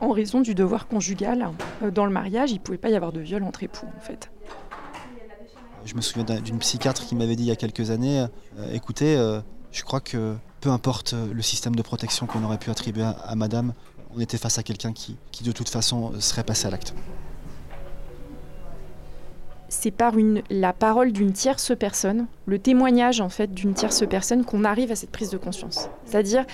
en raison du devoir conjugal. Euh, dans le mariage, il ne pouvait pas y avoir de viol entre époux, en fait. Je me souviens d'une psychiatre qui m'avait dit il y a quelques années, euh, écoutez, euh, je crois que peu importe le système de protection qu'on aurait pu attribuer à, madame, on était face à quelqu'un qui, qui de toute façon serait passé à l'acte c'est par la parole d'une tierce personne, le témoignage en fait d'une tierce personne qu'on arrive à cette prise de conscience. C'est-à-dire,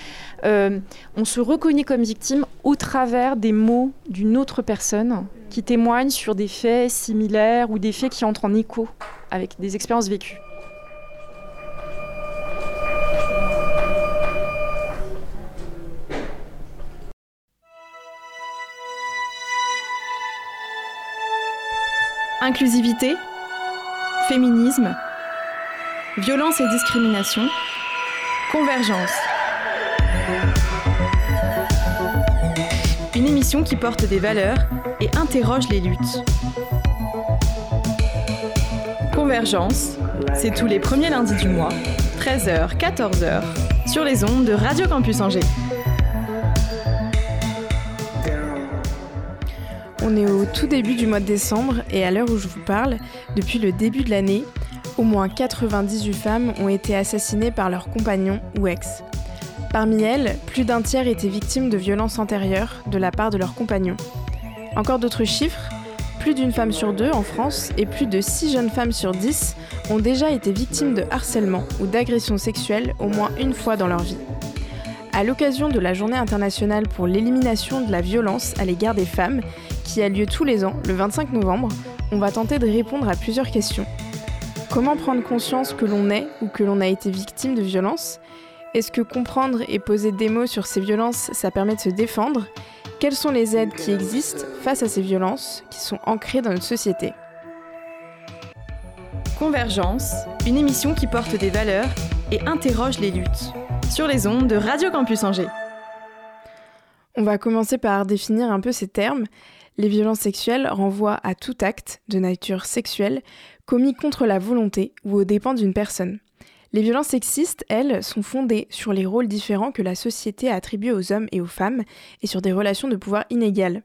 euh, on se reconnaît comme victime au travers des mots d'une autre personne qui témoigne sur des faits similaires ou des faits qui entrent en écho avec des expériences vécues. Inclusivité, féminisme, violence et discrimination, convergence. Une émission qui porte des valeurs et interroge les luttes. Convergence, c'est tous les premiers lundis du mois, 13h, 14h, sur les ondes de Radio Campus Angers. On est au tout début du mois de décembre et à l'heure où je vous parle, depuis le début de l'année, au moins 98 femmes ont été assassinées par leurs compagnons ou ex. Parmi elles, plus d'un tiers étaient victimes de violences antérieures de la part de leurs compagnons. Encore d'autres chiffres, plus d'une femme sur deux en France et plus de 6 jeunes femmes sur 10 ont déjà été victimes de harcèlement ou d'agression sexuelle au moins une fois dans leur vie. À l'occasion de la Journée internationale pour l'élimination de la violence à l'égard des femmes qui a lieu tous les ans, le 25 novembre, on va tenter de répondre à plusieurs questions. Comment prendre conscience que l'on est ou que l'on a été victime de violences? Est-ce que comprendre et poser des mots sur ces violences, ça permet de se défendre? Quelles sont les aides qui existent face à ces violences qui sont ancrées dans notre société? Convergence, une émission qui porte des valeurs et interroge les luttes. Sur les ondes de Radio Campus Angers. On va commencer par définir un peu ces termes. Les violences sexuelles renvoient à tout acte de nature sexuelle commis contre la volonté ou aux dépens d'une personne. Les violences sexistes, elles, sont fondées sur les rôles différents que la société a attribués aux hommes et aux femmes et sur des relations de pouvoir inégales.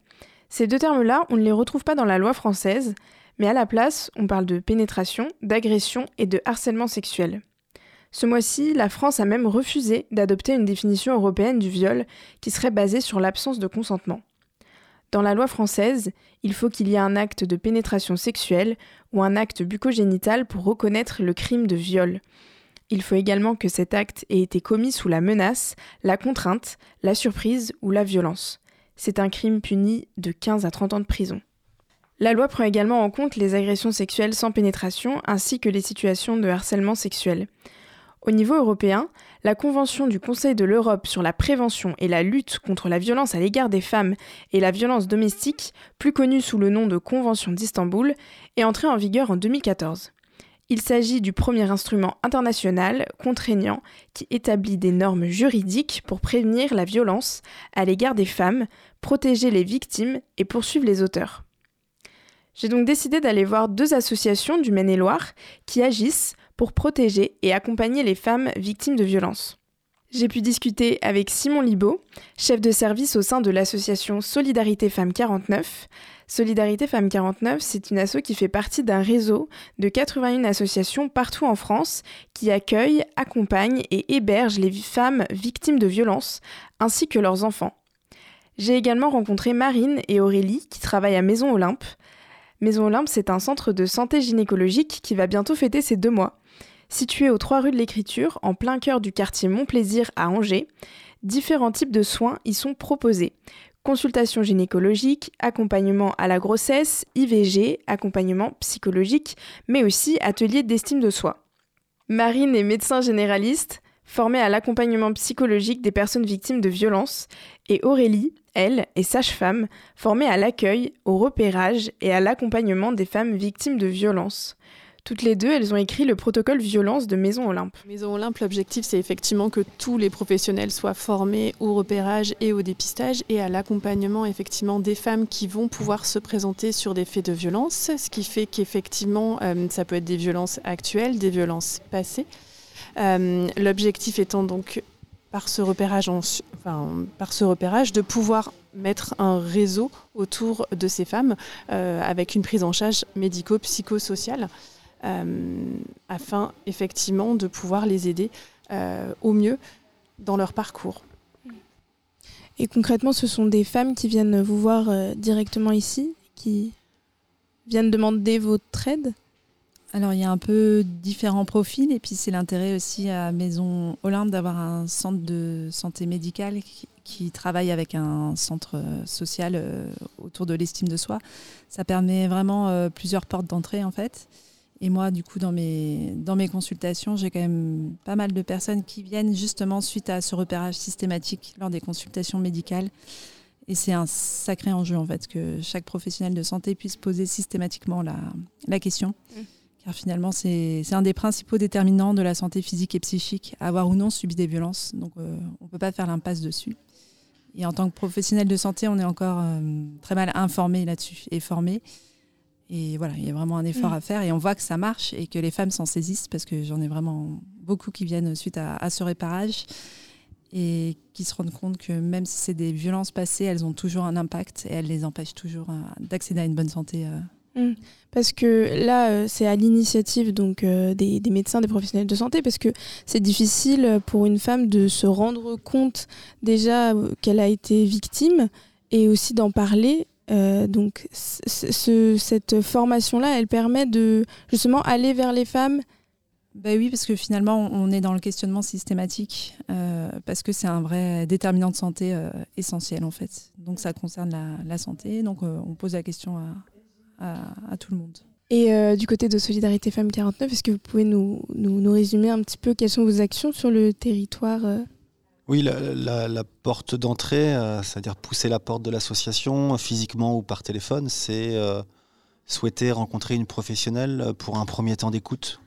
Ces deux termes-là, on ne les retrouve pas dans la loi française, mais à la place, on parle de pénétration, d'agression et de harcèlement sexuel. Ce mois-ci, la France a même refusé d'adopter une définition européenne du viol qui serait basée sur l'absence de consentement. Dans la loi française, il faut qu'il y ait un acte de pénétration sexuelle ou un acte bucogénital pour reconnaître le crime de viol. Il faut également que cet acte ait été commis sous la menace, la contrainte, la surprise ou la violence. C'est un crime puni de 15 à 30 ans de prison. La loi prend également en compte les agressions sexuelles sans pénétration ainsi que les situations de harcèlement sexuel. Au niveau européen, la Convention du Conseil de l'Europe sur la prévention et la lutte contre la violence à l'égard des femmes et la violence domestique, plus connue sous le nom de Convention d'Istanbul, est entrée en vigueur en 2014. Il s'agit du premier instrument international contraignant qui établit des normes juridiques pour prévenir la violence à l'égard des femmes, protéger les victimes et poursuivre les auteurs. J'ai donc décidé d'aller voir deux associations du Maine-et-Loire qui agissent pour protéger et accompagner les femmes victimes de violences. J'ai pu discuter avec Simon Libaud, chef de service au sein de l'association Solidarité Femmes 49. Solidarité Femmes 49, c'est une asso qui fait partie d'un réseau de 81 associations partout en France qui accueillent, accompagnent et hébergent les femmes victimes de violences ainsi que leurs enfants. J'ai également rencontré Marine et Aurélie qui travaillent à Maison Olympe. Maison Olympe, c'est un centre de santé gynécologique qui va bientôt fêter ses deux mois. Situé aux trois rues de l'Écriture, en plein cœur du quartier Montplaisir à Angers, différents types de soins y sont proposés. Consultation gynécologique, accompagnement à la grossesse, IVG, accompagnement psychologique, mais aussi atelier d'estime de soi. Marine est médecin généraliste, formée à l'accompagnement psychologique des personnes victimes de violences, et Aurélie, elle, est sage-femme, formée à l'accueil, au repérage et à l'accompagnement des femmes victimes de violences. Toutes les deux, elles ont écrit le protocole violence de Maison Olympe. Maison Olympe, l'objectif, c'est effectivement que tous les professionnels soient formés au repérage et au dépistage et à l'accompagnement effectivement des femmes qui vont pouvoir se présenter sur des faits de violence, ce qui fait qu'effectivement, euh, ça peut être des violences actuelles, des violences passées. Euh, l'objectif étant donc par ce repérage, par ce repérage, de pouvoir mettre un réseau autour de ces femmes avec une prise en charge médico-psychosociale afin effectivement de pouvoir les aider au mieux dans leur parcours. Et concrètement, ce sont des femmes qui viennent vous voir euh, directement ici, qui viennent demander votre aide? Alors il y a un peu différents profils et puis c'est l'intérêt aussi à Maison Olympe d'avoir un centre de santé médicale qui, travaille avec un centre euh, social euh, autour de l'estime de soi. Ça permet vraiment plusieurs portes d'entrée en fait. Et moi, du coup, dans mes, dans mes consultations, j'ai quand même pas mal de personnes qui viennent justement suite à ce repérage systématique lors des consultations médicales. Et c'est un sacré enjeu, en fait, que chaque professionnel de santé puisse poser systématiquement la, la question. Mmh. Car finalement, c'est un des principaux déterminants de la santé physique et psychique, avoir ou non subi des violences. Donc, euh, on ne peut pas faire l'impasse dessus. Et en tant que professionnel de santé, on est encore euh, très mal informé là-dessus et formé. Et voilà, il y a vraiment un effort mm. à faire et on voit que ça marche et que les femmes s'en saisissent parce que j'en ai vraiment beaucoup qui viennent suite à, ce réparage et qui se rendent compte que même si c'est des violences passées, elles ont toujours un impact et elles les empêchent toujours euh, d'accéder à une bonne santé. Euh. Mm. Parce que là, euh, c'est à l'initiative donc des, des, médecins, des professionnels de santé, parce que c'est difficile pour une femme de se rendre compte déjà qu'elle a été victime et aussi d'en parler euh, donc cette formation-là, elle permet de justement aller vers les femmes. Ben oui, parce que finalement, on est dans le questionnement systématique, euh, parce que c'est un vrai déterminant de santé euh, essentiel en fait. Donc ça concerne la, santé, donc on pose la question à, tout le monde. Et du côté de Solidarité Femmes 49, est-ce que vous pouvez nous, nous, nous, résumer un petit peu quelles sont vos actions sur le territoire oui, la, porte d'entrée, euh, c'est-à-dire pousser la porte de l'association physiquement ou par téléphone, c'est euh, souhaiter rencontrer une professionnelle pour un premier temps d'écoute.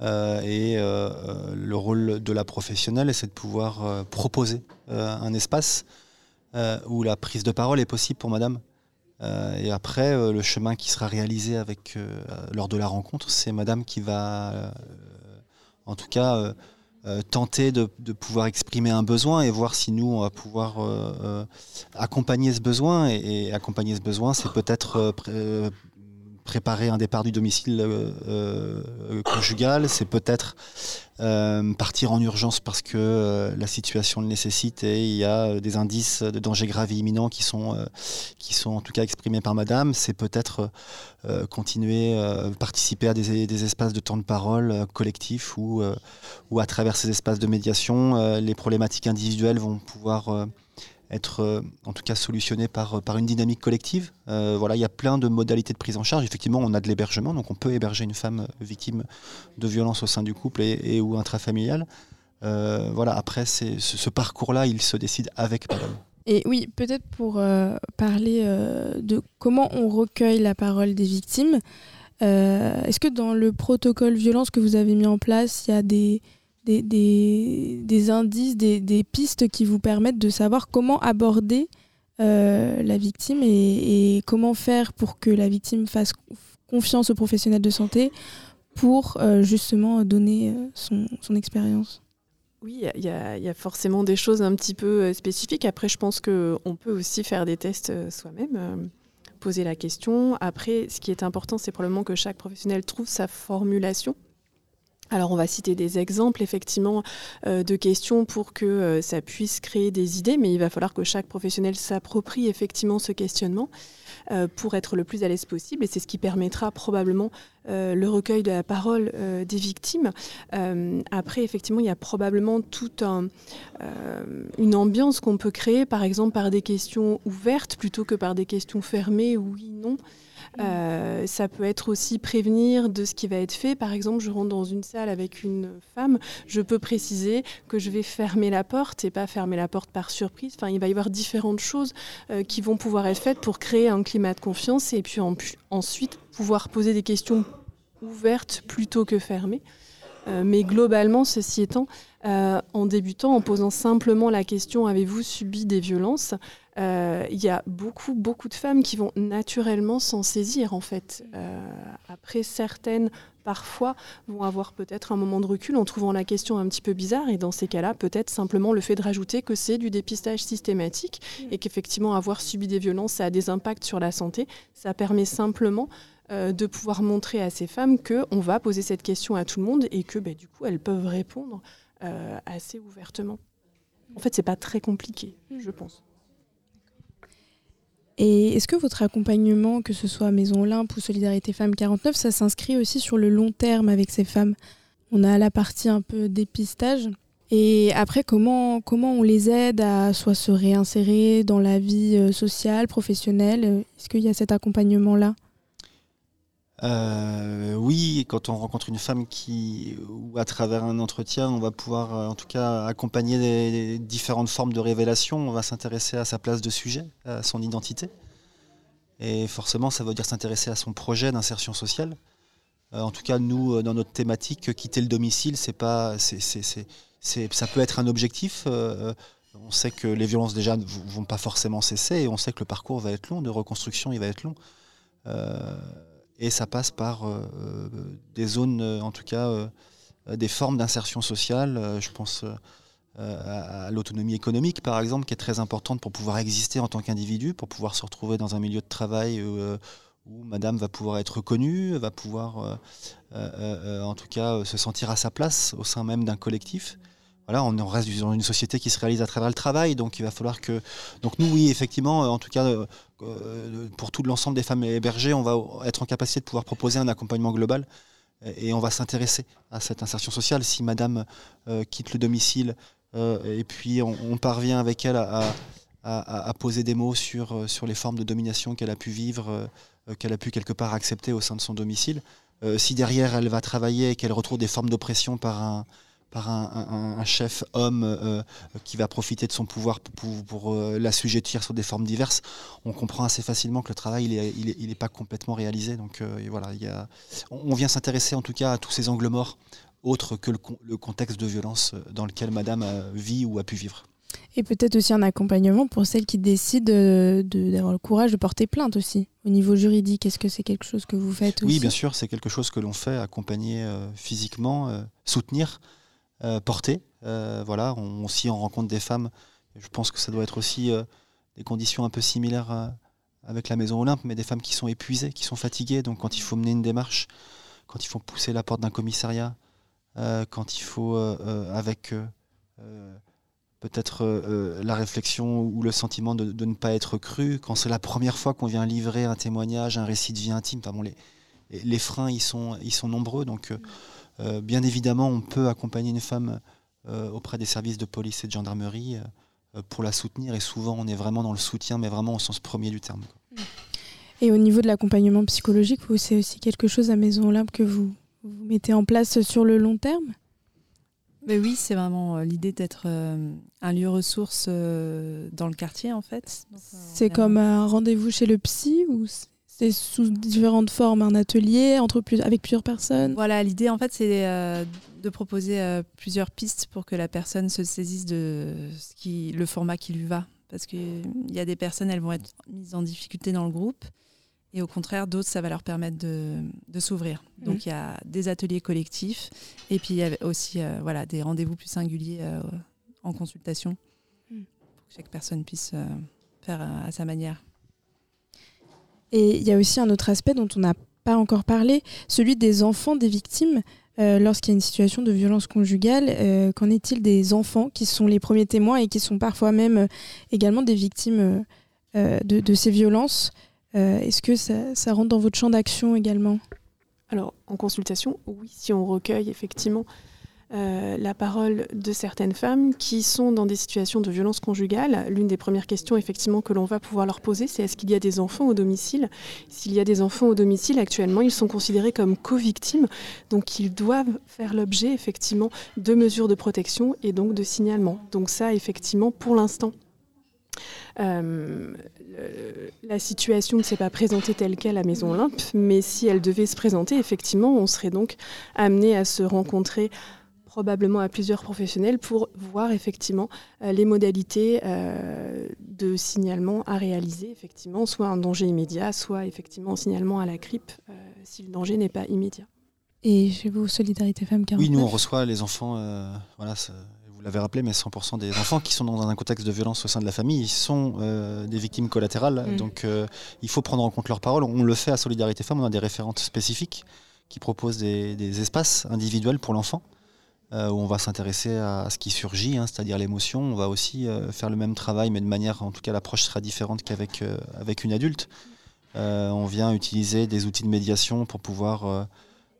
Euh, et le rôle de la professionnelle, c'est de pouvoir proposer un espace où la prise de parole est possible pour madame. et après, le chemin qui sera réalisé avec, lors de la rencontre, c'est madame qui va, en tout cas, euh, tenter de, pouvoir exprimer un besoin et voir si nous, on va pouvoir euh, euh, accompagner ce besoin. Et, accompagner ce besoin, c'est peut-être préparer un départ du domicile conjugal, c'est peut-être partir en urgence parce que la situation le nécessite et il y a des indices de danger grave imminent qui sont, qui sont en tout cas exprimés par Madame. C'est peut-être continuer, participer à des, des, espaces de temps de parole collectifs ou où à travers ces espaces de médiation, euh, les problématiques individuelles vont pouvoir euh, être euh, en tout cas solutionnées par, par une dynamique collective. voilà, il y a plein de modalités de prise en charge. Effectivement, on a de l'hébergement, donc on peut héberger une femme victime de violence au sein du couple et, ou intrafamilial. voilà, après, ce, ce parcours-là, il se décide avec madame. Et oui, peut-être pour parler de comment on recueille la parole des victimes, est-ce que dans le protocole violence que vous avez mis en place, il y a des, des, des, indices, des, des, pistes qui vous permettent de savoir comment aborder euh, la victime et, comment faire pour que la victime fasse confiance aux professionnels de santé pour euh, justement donner euh, son, son expérience. Oui, il y, y, a forcément des choses un petit peu spécifiques. Après, je pense qu'on peut aussi faire des tests soi-même, poser la question. Après, ce qui est important, c'est probablement que chaque professionnel trouve sa formulation alors on va citer des exemples effectivement euh, de questions pour que euh, ça puisse créer des idées, mais il va falloir que chaque professionnel s'approprie effectivement ce questionnement euh, pour être le plus à l'aise possible et c'est ce qui permettra probablement le recueil de la parole des victimes. après effectivement il y a probablement toute une ambiance qu'on peut créer par exemple par des questions ouvertes plutôt que par des questions fermées oui non. Euh, ça peut être aussi prévenir de ce qui va être fait. Par exemple, je rentre dans une salle avec une femme, je peux préciser que je vais fermer la porte et pas fermer la porte par surprise. Enfin, il va y avoir différentes choses euh, qui vont pouvoir être faites pour créer un climat de confiance et puis ensuite pouvoir poser des questions ouvertes plutôt que fermées. mais globalement, ceci étant, en débutant, en posant simplement la question avez-vous subi des violences il y a beaucoup, beaucoup de femmes qui vont naturellement s'en saisir, en fait. après, certaines parfois vont avoir peut-être un moment de recul en trouvant la question un petit peu bizarre et dans ces cas-là, peut-être simplement le fait de rajouter que c'est du dépistage systématique mm. et qu'effectivement avoir subi des violences, ça a des impacts sur la santé. Ça permet simplement euh, de pouvoir montrer à ces femmes qu'on va poser cette question à tout le monde et que bah, du coup, elles peuvent répondre euh, assez ouvertement. En fait, c'est pas très compliqué, mm. je pense. Et est-ce que votre accompagnement, que ce soit Maison Olympe ou Solidarité Femmes 49, ça s'inscrit aussi sur le long terme avec ces femmes? On a la partie un peu dépistage. Et après, comment, comment on les aide à soit se réinsérer dans la vie euh, sociale, professionnelle? Est-ce qu'il y a cet accompagnement-là? Euh, oui, quand on rencontre une femme qui, ou à travers un entretien, on va pouvoir euh, en tout cas accompagner les, différentes formes de révélation. On va s'intéresser à sa place de sujet, à son identité. Et forcément, ça veut dire s'intéresser à son projet d'insertion sociale. Euh, en tout cas, nous, dans notre thématique, quitter le domicile, c'est pas, ça peut être un objectif. on sait que les violences déjà ne vont pas forcément cesser et on sait que le parcours va être long, de reconstruction, il va être long. Et ça passe par euh, euh, des zones, euh, en tout cas, des formes d'insertion sociale. je pense à, l'autonomie économique, par exemple, qui est très importante pour pouvoir exister en tant qu'individu, pour pouvoir se retrouver dans un milieu de travail où madame va pouvoir être reconnue, va pouvoir en tout cas se sentir à sa place au sein même d'un collectif. Voilà, on reste dans une société qui se réalise à travers le travail, donc il va falloir que. Donc nous, oui, effectivement, en tout cas, euh, pour tout l'ensemble des femmes hébergées, on va être en capacité de pouvoir proposer un accompagnement global et on va s'intéresser à cette insertion sociale. Si madame euh, quitte le domicile euh, et puis on, parvient avec elle à, poser des mots sur, sur les formes de domination qu'elle a pu vivre, qu'elle a pu quelque part accepter au sein de son domicile, si derrière elle va travailler et qu'elle retrouve des formes d'oppression par un par un, chef homme euh, qui va profiter de son pouvoir pour, pour, euh, l'assujettir sur des formes diverses, on comprend assez facilement que le travail il n'est pas complètement réalisé. Donc euh, voilà, il y a, on, vient s'intéresser en tout cas à tous ces angles morts autres que le, contexte de violence dans lequel Madame vit ou a pu vivre. Et peut-être aussi un accompagnement pour celles qui décident d'avoir le courage de porter plainte aussi. Au niveau juridique, est-ce que c'est quelque chose que vous faites aussi Oui, bien sûr, c'est quelque chose que l'on fait, accompagner physiquement, soutenir. Euh, portée. Euh, voilà, on, aussi on rencontre des femmes. Je pense que ça doit être aussi euh, des conditions un peu similaires avec la Maison Olympe, mais des femmes qui sont épuisées, qui sont fatiguées. Donc quand il faut mener une démarche, quand il faut pousser la porte d'un commissariat, quand il faut, avec peut-être la réflexion ou le sentiment de, ne pas être cru, quand c'est la première fois qu'on vient livrer un témoignage, un récit de vie intime, les, les freins, ils sont, ils sont nombreux. Donc bien évidemment, on peut accompagner une femme euh, auprès des services de police et de gendarmerie euh, pour la soutenir. Et souvent, on est vraiment dans le soutien, mais vraiment au sens premier du terme. Et au niveau de l'accompagnement psychologique, c'est aussi quelque chose à Maison Olympe que vous, mettez en place sur le long terme? Mais oui, c'est vraiment l'idée d'être un lieu ressource dans le quartier en fait. C'est comme un rendez-vous chez le psy ou c'est sous différentes formes, un atelier entre avec plusieurs personnes Voilà, l'idée en fait c'est euh, de proposer euh, plusieurs pistes pour que la personne se saisisse de ce qui, le format qui lui va. Parce qu'il y a des personnes, elles vont être mises en difficulté dans le groupe. Et au contraire, d'autres, ça va leur permettre de, de s'ouvrir. Mmh. Donc il y a des ateliers collectifs et puis il y a aussi euh, voilà, des rendez-vous plus singuliers en consultation mmh. pour que chaque personne puisse faire à sa manière. Et il y a aussi un autre aspect dont on n'a pas encore parlé, celui des enfants des victimes. Euh, lorsqu'il y a une situation de violence conjugale, euh, qu'en est-il des enfants qui sont les premiers témoins et qui sont parfois même euh, également des victimes de, ces violences Est-ce que ça, ça, rentre dans votre champ d'action également? Alors, en consultation, oui, si on recueille effectivement euh, la parole de certaines femmes qui sont dans des situations de violence conjugale. L'une des premières questions effectivement que l'on va pouvoir leur poser, c'est est-ce qu'il y a des enfants au domicile? S'il y a des enfants au domicile, actuellement, ils sont considérés comme co-victimes, donc ils doivent faire l'objet effectivement de mesures de protection et donc de signalement. Donc ça, effectivement, pour l'instant, Euh, la situation ne s'est pas présentée telle qu'elle à Maison Olympe, mais si elle devait se présenter, effectivement, on serait donc amené à se rencontrer probablement à plusieurs professionnels pour voir effectivement euh, les modalités euh, de signalement à réaliser, effectivement, soit un danger immédiat, soit effectivement un signalement à la CRIP si le danger n'est pas immédiat. Et chez vous, Solidarité Femmes 49 Oui, nous on reçoit les enfants, voilà, vous l'avez rappelé, mais 100% des enfants qui sont dans un contexte de violence au sein de la famille, ils sont euh, des victimes collatérales. Mm. Donc euh, il faut prendre en compte leurs paroles. On le fait à Solidarité Femmes, on a des référentes spécifiques qui proposent des, espaces individuels pour l'enfant. Euh, où on va s'intéresser à ce qui surgit, hein, c'est-à-dire l'émotion. On va aussi faire le même travail, mais de manière, en tout cas, l'approche sera différente qu'avec avec une adulte. on vient utiliser des outils de médiation pour pouvoir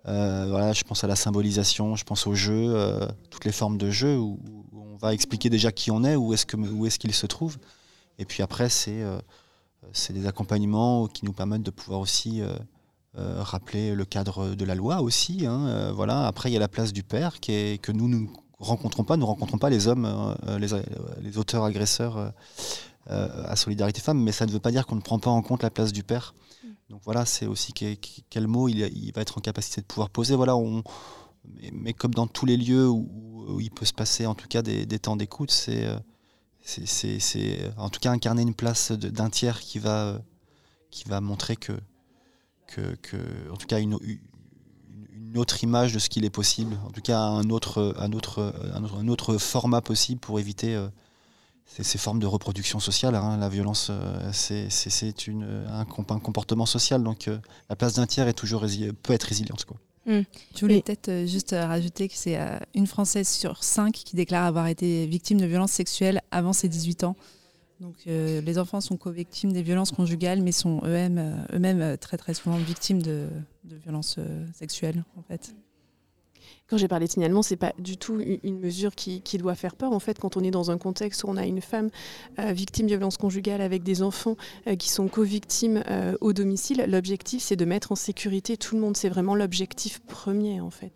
euh, voilà, je pense à la symbolisation, je pense au jeu, euh, toutes les formes de jeu où, on va expliquer déjà qui on est, où est-ce qu'il est qu'il se trouve. Et puis après, euh, c'est des accompagnements qui nous permettent de pouvoir aussi rappeler le cadre de la loi aussi. Hein, voilà. Après, il y a la place du père qui est, que nous ne rencontrons pas. Nous ne rencontrons pas les hommes, les, les, auteurs agresseurs à Solidarité Femmes, mais ça ne veut pas dire qu'on ne prend pas en compte la place du père. Donc voilà, c'est aussi quel, mot il, va être en capacité de pouvoir poser. Voilà, on, mais, comme dans tous les lieux où, il peut se passer en tout cas des, temps d'écoute, c'est c'est en tout cas incarner une place d'un tiers qui va, qui va montrer que, que, en tout cas une, une autre image de ce qu'il est possible, en tout cas un autre, un autre, un autre, format possible pour éviter euh, ces, formes de reproduction sociale. Hein. La violence, euh, c'est un, un, comportement social. Donc euh, la place d'un tiers est toujours peut être résiliente. Quoi. Hmm. Je voulais peut-être euh, juste rajouter que c'est une Française sur cinq qui déclare avoir été victime de violences sexuelles avant ses 18 ans. Donc les enfants sont co-victimes des violences conjugales, mais sont eux-mêmes eux très très souvent victimes de, de violences sexuelles en fait quand j'ai parlé de signalement, c'est pas du tout une mesure qui, doit faire peur. En fait, quand on est dans un contexte où on a une femme euh, victime de violence conjugale avec des enfants euh, qui sont co-victimes euh, au domicile, l'objectif c'est de mettre en sécurité tout le monde. C'est vraiment l'objectif premier en fait.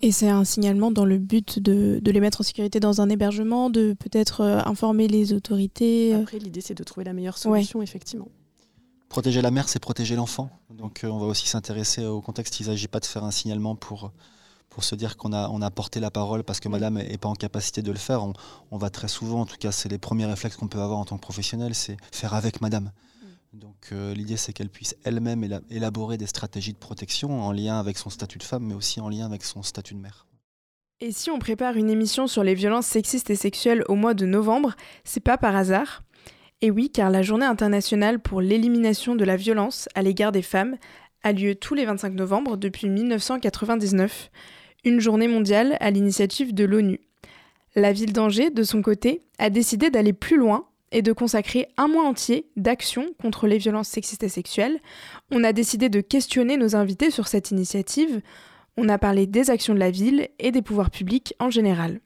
Et c'est un signalement dans le but de, les mettre en sécurité dans un hébergement, de peut-être informer les autorités. Après, l'idée c'est de trouver la meilleure solution, effectivement. Protéger la mère, c'est protéger l'enfant. Donc on va aussi s'intéresser au contexte. Il ne s'agit pas de faire un signalement pour pour se dire qu'on a, on a porté la parole parce que madame n'est pas en capacité de le faire. On, va très souvent, en tout cas, c'est les premiers réflexes qu'on peut avoir en tant que professionnel, c'est faire avec madame. Donc euh, l'idée, c'est qu'elle puisse elle-même élaborer des stratégies de protection en lien avec son statut de femme, mais aussi en lien avec son statut de mère. Et si on prépare une émission sur les violences sexistes et sexuelles au mois de novembre, c'est pas par hasard? Et oui, car la journée internationale pour l'élimination de la violence à l'égard des femmes a lieu tous les 25 novembre depuis 1999 une journée mondiale à l'initiative de l'ONU. La ville d'Angers, de son côté, a décidé d'aller plus loin et de consacrer un mois entier d'action contre les violences sexistes et sexuelles. On a décidé de questionner nos invités sur cette initiative. On a parlé des actions de la ville et des pouvoirs publics en général.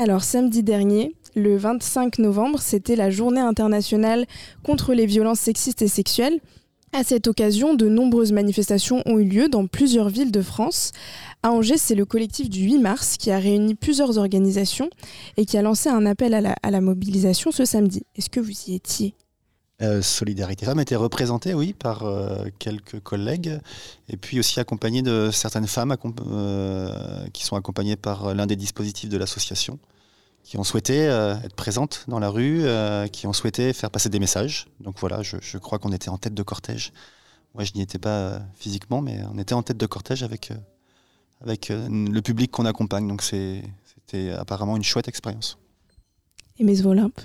Alors samedi dernier, le 25 novembre, c'était la journée internationale contre les violences sexistes et sexuelles. À cette occasion, de nombreuses manifestations ont eu lieu dans plusieurs villes de France. À Angers, c'est le collectif du 8 mars qui a réuni plusieurs organisations et qui a lancé un appel à la, mobilisation ce samedi. Est-ce que vous y étiez? Euh, Solidarité Femmes était représentée, oui, par euh, quelques collègues, et puis aussi accompagnée de certaines femmes euh, qui sont accompagnées par l'un des dispositifs de l'association qui ont souhaité euh, être présentes dans la rue, euh, qui ont souhaité faire passer des messages. Donc voilà, je, crois qu'on était en tête de cortège. Moi, je n'y étais pas euh, physiquement, mais on était en tête de cortège avec, avec le public qu'on accompagne. Donc c'était apparemment une chouette expérience. Et Miss Olympe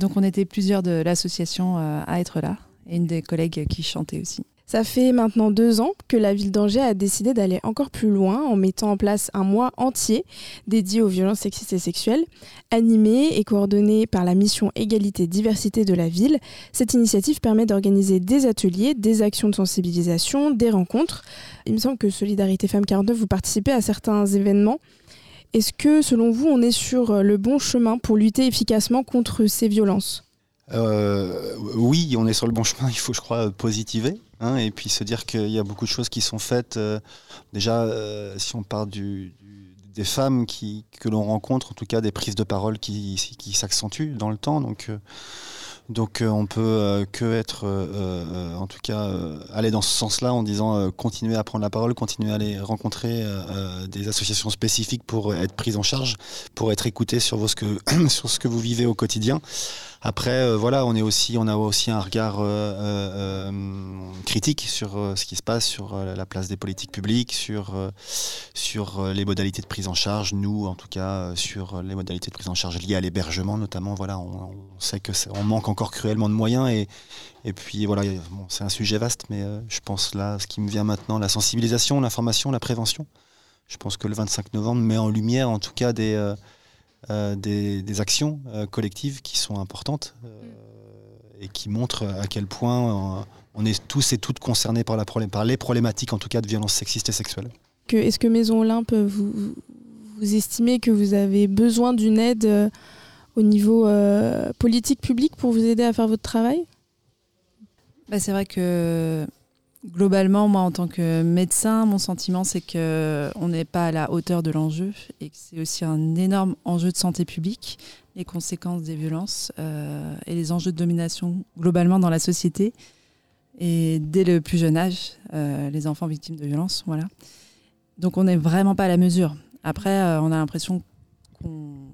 Donc on était plusieurs de l'association à être là, et une des collègues qui chantait aussi. Ça fait maintenant deux ans que la ville d'Angers a décidé d'aller encore plus loin en mettant en place un mois entier dédié aux violences sexistes et sexuelles. Animé et coordonné par la mission Égalité-Diversité de la ville, cette initiative permet d'organiser des ateliers, des actions de sensibilisation, des rencontres. Il me semble que Solidarité Femmes 49, vous participez à certains événements. Est-ce que, selon vous, on est sur le bon chemin pour lutter efficacement contre ces violences? Euh, oui, on est sur le bon chemin, il faut, je crois, positiver. Hein, et puis se dire qu'il y a beaucoup de choses qui sont faites. déjà, si on parle des femmes que l'on rencontre, en tout cas des prises de parole qui, s'accentuent dans le temps. Donc, donc euh, on peut euh, que être, euh, en tout cas, aller dans ce sens-là en disant continuer à prendre la parole, continuer à aller rencontrer des associations spécifiques pour être prises en charge, pour être écouté sur, sur ce que vous vivez au quotidien. Après, euh, voilà, on est aussi, on a aussi un regard euh, euh, critique sur ce qui se passe, sur la place des politiques publiques, sur sur les modalités de prise en charge. Nous, en tout cas, sur les modalités de prise en charge liées à l'hébergement, notamment. Voilà, on, sait que on manque encore cruellement de moyens et et puis voilà, c'est un sujet vaste, mais je pense là, ce qui me vient maintenant, la sensibilisation, l'information, la prévention. Je pense que le 25 novembre met en lumière, en tout cas, des euh, des, actions euh, collectives qui sont importantes euh, et qui montrent à quel point on est tous et toutes concernés par, la par les problématiques, en tout cas, de violences sexistes et sexuelles. Est-ce que Maison Olympe, vous, vous estimez que vous avez besoin d'une aide au niveau politique public pour vous aider à faire votre travail? Bah, C'est vrai que Globalement, moi, en tant que médecin, mon sentiment, c'est qu'on n'est pas à la hauteur de l'enjeu et que c'est aussi un énorme enjeu de santé publique, les conséquences des violences euh, et les enjeux de domination globalement dans la société. Et dès le plus jeune âge, euh, les enfants victimes de violences, voilà. Donc on n'est vraiment pas à la mesure. Après, euh, on a l'impression qu'on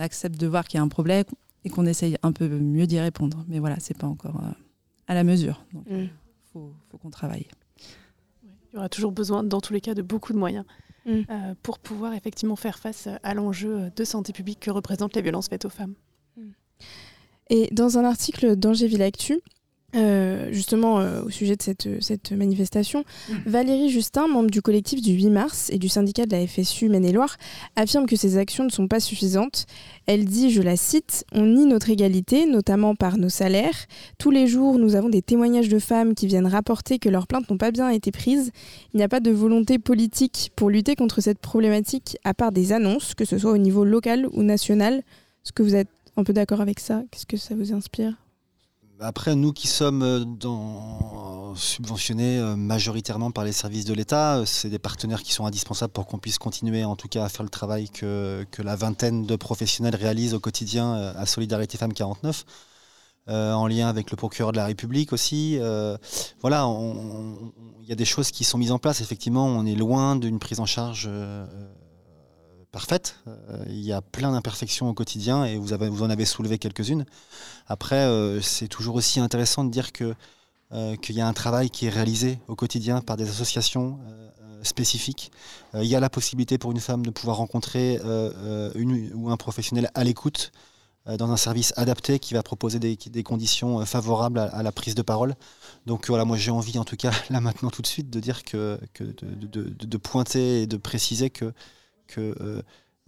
accepte de voir qu'il y a un problème et qu'on essaye un peu mieux d'y répondre. Mais voilà, c'est pas encore à la mesure. Mm faut, faut qu'on travaille. Il y aura toujours besoin, dans tous les cas, de beaucoup de moyens mm. euh, pour pouvoir effectivement faire face à l'enjeu de santé publique que représentent les violences faites aux femmes. Mm. Et dans un article d'Angers Actu, euh, justement, euh, au sujet de cette, cette manifestation, mm. Valérie Justin, membre du collectif du 8 mars et du syndicat de la FSU Maine-et-Loire, affirme que ces actions ne sont pas suffisantes. Elle dit, je la cite, On nie notre égalité, notamment par nos salaires. Tous les jours, nous avons des témoignages de femmes qui viennent rapporter que leurs plaintes n'ont pas bien été prises. Il n'y a pas de volonté politique pour lutter contre cette problématique, à part des annonces, que ce soit au niveau local ou national. Est-ce que vous êtes un peu d'accord avec ça? Qu'est-ce que ça vous inspire? Après, nous qui sommes euh, subventionnés euh, majoritairement par les services de l'État, euh, c'est des partenaires qui sont indispensables pour qu'on puisse continuer en tout cas à faire le travail que, que la vingtaine de professionnels réalisent au quotidien à Solidarité Femmes 49. en lien avec le procureur de la République aussi. voilà, il y a des choses qui sont mises en place. Effectivement, on est loin d'une prise en charge parfaite. Euh, il y a plein d'imperfections au quotidien et vous, avez, vous en avez soulevé quelques-unes. Après, euh, c'est toujours aussi intéressant de dire que euh, qu'il y a un travail qui est réalisé au quotidien par des associations spécifiques. il y a la possibilité pour une femme de pouvoir rencontrer une ou un professionnel à l'écoute dans un service adapté qui va proposer des, des conditions favorables à, la prise de parole. Donc voilà, moi j'ai envie en tout cas là maintenant tout de suite de dire que, que de, pointer et de préciser que qu'il euh,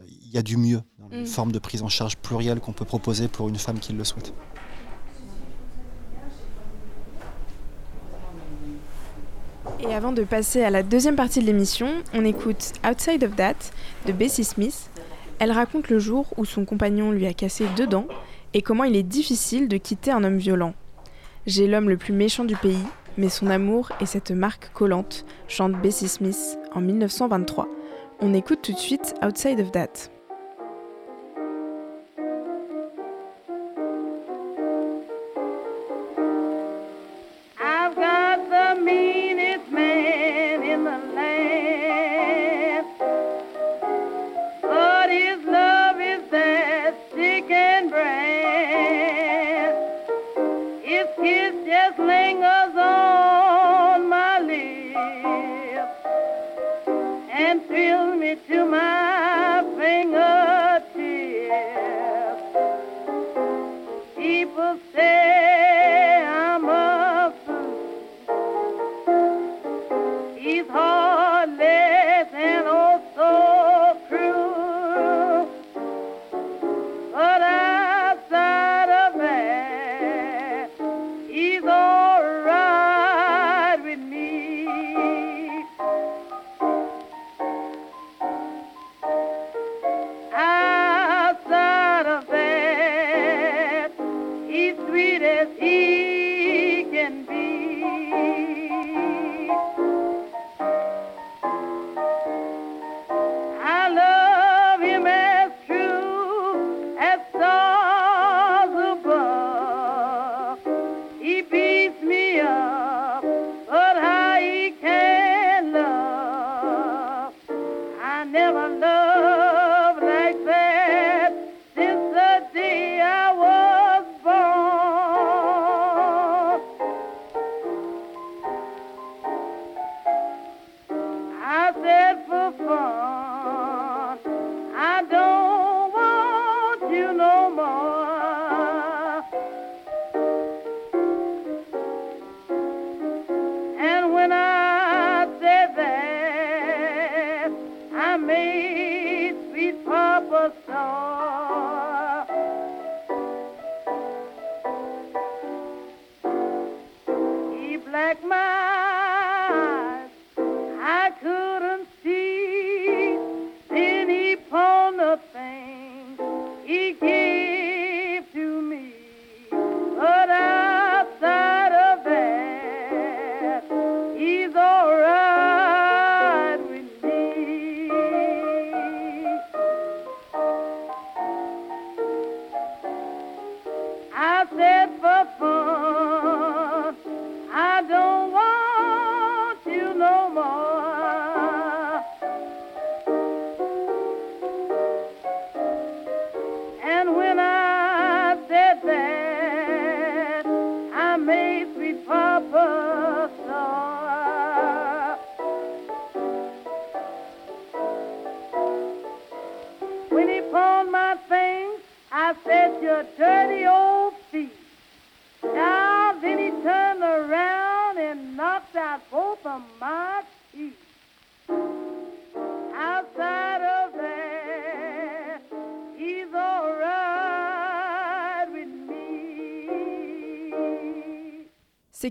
y a du mieux dans une mm. forme de prise en charge plurielle qu'on peut proposer pour une femme qui le souhaite. Et avant de passer à la deuxième partie de l'émission, on écoute Outside of That de Bessie Smith. Elle raconte le jour où son compagnon lui a cassé deux dents et comment il est difficile de quitter un homme violent. J'ai l'homme le plus méchant du pays, mais son amour est cette marque collante, chante Bessie Smith en 1923. On écoute tout de suite Outside of That. say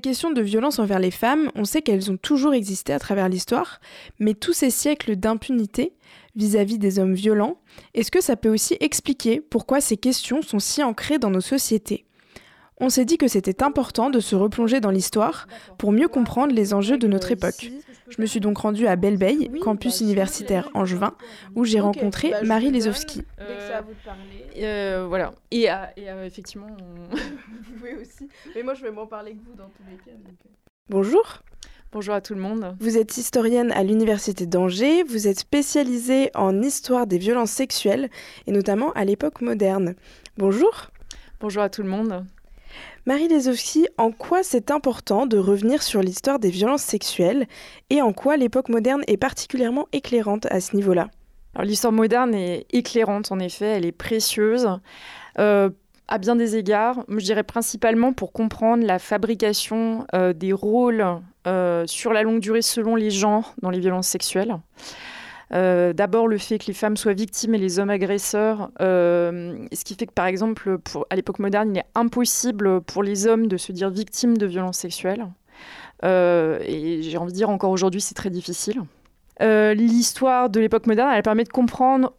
questions de violence envers les femmes, on sait qu'elles ont toujours existé à travers l'histoire, mais tous ces siècles d'impunité vis-à-vis des hommes violents, est-ce que ça peut aussi expliquer pourquoi ces questions sont si ancrées dans nos sociétés? On s'est dit que c'était important de se replonger dans l'histoire pour mieux comprendre les enjeux de notre époque. Je me suis donc rendue à Belleveille, campus bah, universitaire angevin, où j'ai rencontré bah, Marie Lesowski. Euh, voilà. Et, euh, euh, effectivement, aussi. Mais moi, je vais m'en parler que vous dans tous les cas. Bonjour. Bonjour à tout le monde. Vous êtes historienne à l'Université d'Angers, vous êtes spécialisée en histoire des violences sexuelles, et notamment à l'époque moderne. Bonjour. Bonjour à tout le monde. Marie Lesowski, en quoi c'est important de revenir sur l'histoire des violences sexuelles et en quoi l'époque moderne est particulièrement éclairante à ce niveau-là? L'histoire moderne est éclairante, en effet, elle est précieuse. Euh, à bien des égards, je dirais principalement pour comprendre la fabrication euh, des rôles euh, sur la longue durée selon les genres dans les violences sexuelles. Euh, d'abord, le fait que les femmes soient victimes et les hommes agresseurs, ce qui fait que, par exemple, à l'époque moderne, il est impossible pour les hommes de se dire victimes de violences sexuelles. Et j'ai envie de dire, encore aujourd'hui, c'est très difficile. L'histoire de l'époque moderne, elle permet de comprendre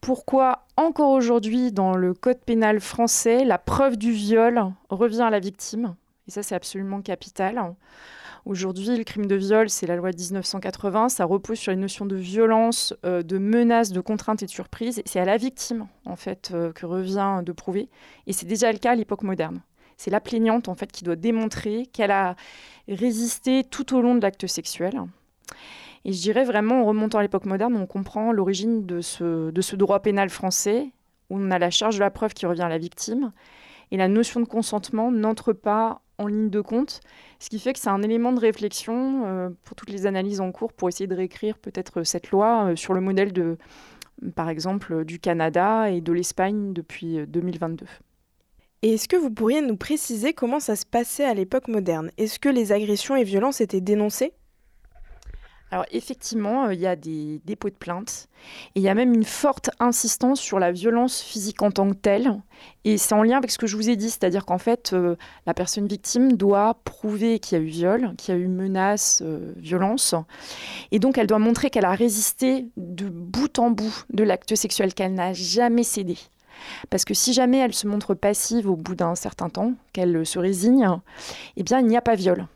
pourquoi, encore aujourd'hui, dans le code pénal français, la preuve du viol revient à la victime. Et ça, c'est absolument capital. Aujourd'hui, le crime de viol, c'est la loi de 1980. Ça repose sur les notions de violence, euh, de menace, de contrainte et de surprise. C'est à la victime, en fait, euh, que revient de prouver. Et c'est déjà le cas à l'époque moderne. C'est la plaignante, en fait, qui doit démontrer qu'elle a résisté tout au long de l'acte sexuel. Et je dirais vraiment, en remontant à l'époque moderne, on comprend l'origine de ce, droit pénal français, où on a la charge de la preuve qui revient à la victime. Et la notion de consentement n'entre pas en ligne de compte, ce qui fait que c'est un élément de réflexion euh, pour toutes les analyses en cours pour essayer de réécrire peut-être cette loi euh, sur le modèle de, par exemple, du Canada et de l'Espagne depuis 2022. Euh, et est-ce que vous pourriez nous préciser comment ça se passait à l'époque moderne? Est-ce que les agressions et violences étaient dénoncées? Alors effectivement, euh, il y a des dépôts de plaintes et il y a même une forte insistance sur la violence physique en tant que telle. Et c'est en lien avec ce que je vous ai dit, c'est-à-dire qu'en fait, euh, la personne victime doit prouver qu'il y a eu viol, qu'il y a eu menace, euh, violence. Et donc elle doit montrer qu'elle a résisté de bout en bout de l'acte sexuel, qu'elle n'a jamais cédé. Parce que si jamais elle se montre passive au bout d'un certain temps, qu'elle se résigne, eh bien il n'y a pas viol.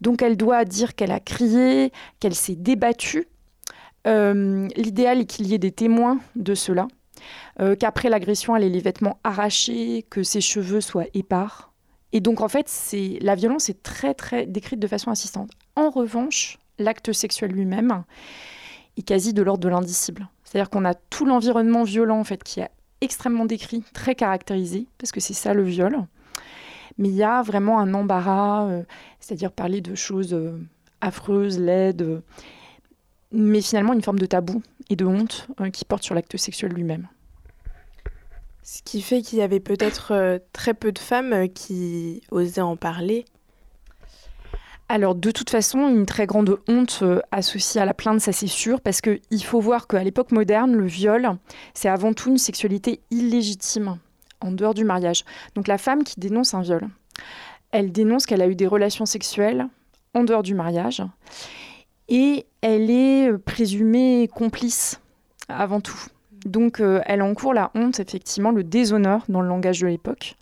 Donc elle doit dire qu'elle a crié, qu'elle s'est débattue. Euh, l'idéal est qu'il y ait des témoins de cela, euh, qu'après l'agression, elle ait les vêtements arrachés, que ses cheveux soient épars. Et donc en fait, la violence est très très décrite de façon assistante. En revanche, l'acte sexuel lui-même, est quasi de l'ordre de l'indicible. C'est-à-dire qu'on a tout l'environnement violent en fait qui est extrêmement décrit, très caractérisé, parce que c'est ça le viol. Mais il y a vraiment un embarras, euh, c'est-à-dire parler de choses euh, affreuses, laides, mais finalement une forme de tabou et de honte qui porte sur l'acte sexuel lui-même. Ce qui fait qu'il y avait peut-être très peu de femmes qui osaient en parler alors de toute façon, une très grande honte euh, associée à la plainte, ça c'est sûr, parce qu'il faut voir qu'à l'époque moderne, le viol, c'est avant tout une sexualité illégitime, en dehors du mariage. Donc la femme qui dénonce un viol, elle dénonce qu'elle a eu des relations sexuelles en dehors du mariage, et elle est euh, présumée complice avant tout. Donc euh, elle encourt la honte, effectivement, le déshonneur dans le langage de l'époque.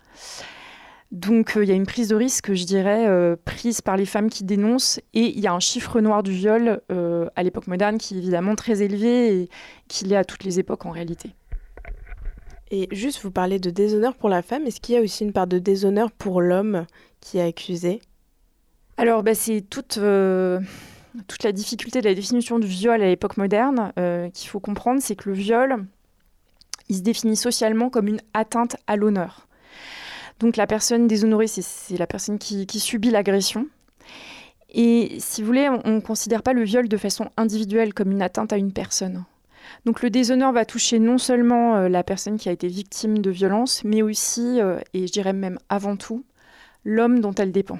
Donc euh, il y a une prise de risque, je dirais, prise par les femmes qui dénoncent. Et il y a un chiffre noir du viol à l'époque moderne qui est évidemment très élevé et qui l'est à toutes les époques en réalité. Et juste, vous parlez de déshonneur pour la femme. Est-ce qu'il y a aussi une part de déshonneur pour l'homme qui est accusé? Alors, bah, c'est toute, toute la difficulté de la définition du viol à l'époque moderne qu'il faut comprendre, c'est que le viol, il se définit socialement comme une atteinte à l'honneur. Donc la personne déshonorée, c'est la personne qui, subit l'agression. Et si vous voulez, on ne considère pas le viol de façon individuelle comme une atteinte à une personne. Donc le déshonneur va toucher non seulement euh, la personne qui a été victime de violence, mais aussi, euh, et je dirais même avant tout, l'homme dont elle dépend.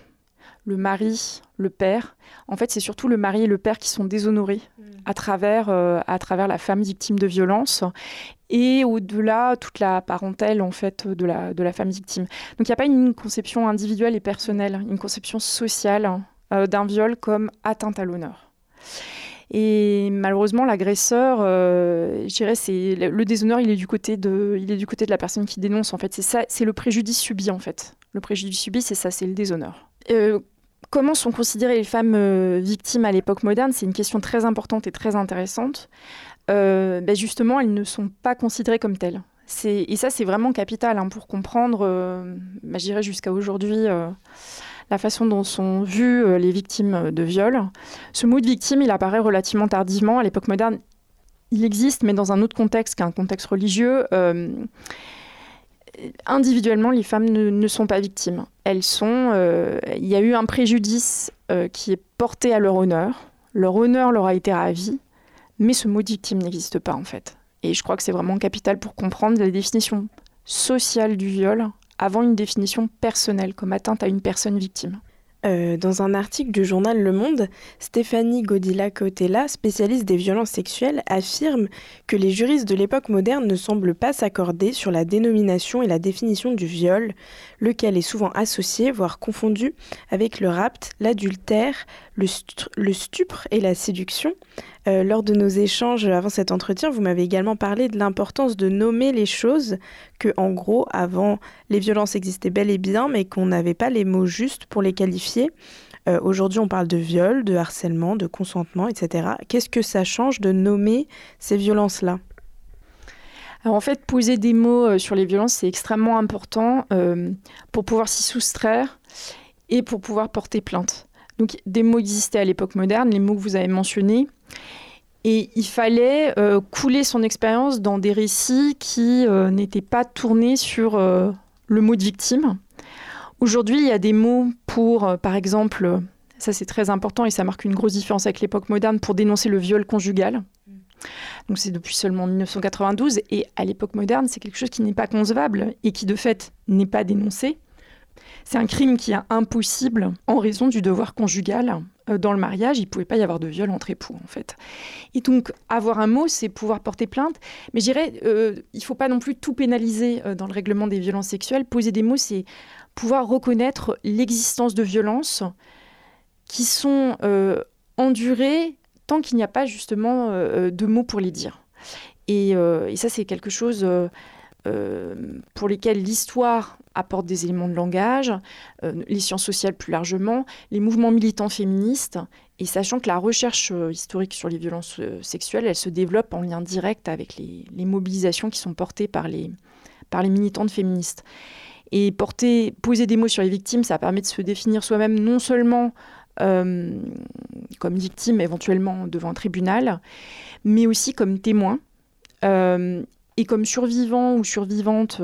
Le mari, le père. En fait, c'est surtout le mari et le père qui sont déshonorés mm. à, travers, euh, à travers la femme victime de violence et au-delà toute la parentèle en fait de la, de la femme victime. Donc il n'y a pas une conception individuelle et personnelle, une conception sociale euh, d'un viol comme atteinte à l'honneur. Et malheureusement, l'agresseur, euh, je dirais, c'est le déshonneur, il est du côté de, il est du côté de la personne qui dénonce. En fait, c'est ça, c'est le préjudice subi en fait. Le préjudice subi, c'est ça, c'est le déshonneur. Euh, comment sont considérées les femmes victimes à l'époque moderne? C'est une question très importante et très intéressante. Euh, ben justement, elles ne sont pas considérées comme telles. Et ça, c'est vraiment capital hein, pour comprendre, euh, ben, j'irai jusqu'à aujourd'hui, euh, la façon dont sont vues les victimes de viol. Ce mot de victime, il apparaît relativement tardivement. À l'époque moderne, il existe, mais dans un autre contexte qu'un contexte religieux. individuellement, les femmes ne, sont pas victimes. Elles sont. Il y a eu un préjudice qui est porté à leur honneur. Leur honneur leur a été ravi mais ce mot victime n'existe pas en fait. Et je crois que c'est vraiment capital pour comprendre la définition sociale du viol avant une définition personnelle comme atteinte à une personne victime. Euh, dans un article du journal Le Monde, Stéphanie Godila-Cotella, spécialiste des violences sexuelles, affirme que les juristes de l'époque moderne ne semblent pas s'accorder sur la dénomination et la définition du viol, lequel est souvent associé, voire confondu, avec le rapt, l'adultère, le, stupre et la séduction. Euh, lors de nos échanges avant cet entretien, vous m'avez également parlé de l'importance de nommer les choses, que en gros, avant, les violences existaient bel et bien, mais qu'on n'avait pas les mots justes pour les qualifier. Euh, aujourd'hui, on parle de viol, de harcèlement, de consentement, etc. Qu'est-ce que ça change de nommer ces violences-là? Alors en fait, poser des mots euh, sur les violences, c'est extrêmement important pour pouvoir s'y soustraire et pour pouvoir porter plainte. Donc des mots existaient à l'époque moderne, les mots que vous avez mentionnés. Et il fallait euh, couler son expérience dans des récits qui euh, n'étaient pas tournés sur euh, le mot de victime. Aujourd'hui, il y a des mots pour, par exemple, ça c'est très important et ça marque une grosse différence avec l'époque moderne, pour dénoncer le viol conjugal. Donc c'est depuis seulement 1992 et à l'époque moderne, c'est quelque chose qui n'est pas concevable et qui de fait n'est pas dénoncé. C'est un crime qui est impossible en raison du devoir conjugal. Euh, dans le mariage, il ne pouvait pas y avoir de viol entre époux, en fait. Et donc, avoir un mot, c'est pouvoir porter plainte. Mais je dirais, euh, il ne faut pas non plus tout pénaliser euh, dans le règlement des violences sexuelles. Poser des mots, c'est pouvoir reconnaître l'existence de violences qui sont endurées tant qu'il n'y a pas justement de mots pour les dire. Et, et ça, c'est quelque chose pour lesquels l'histoire apporte des éléments de langage, euh, les sciences sociales plus largement, les mouvements militants féministes, et sachant que la recherche euh, historique sur les violences euh, sexuelles, elle se développe en lien direct avec les, mobilisations qui sont portées par les, par les militantes féministes. Et poser des mots sur les victimes, ça permet de se définir soi-même non seulement comme victime éventuellement devant un tribunal, mais aussi comme témoin et comme survivant ou survivante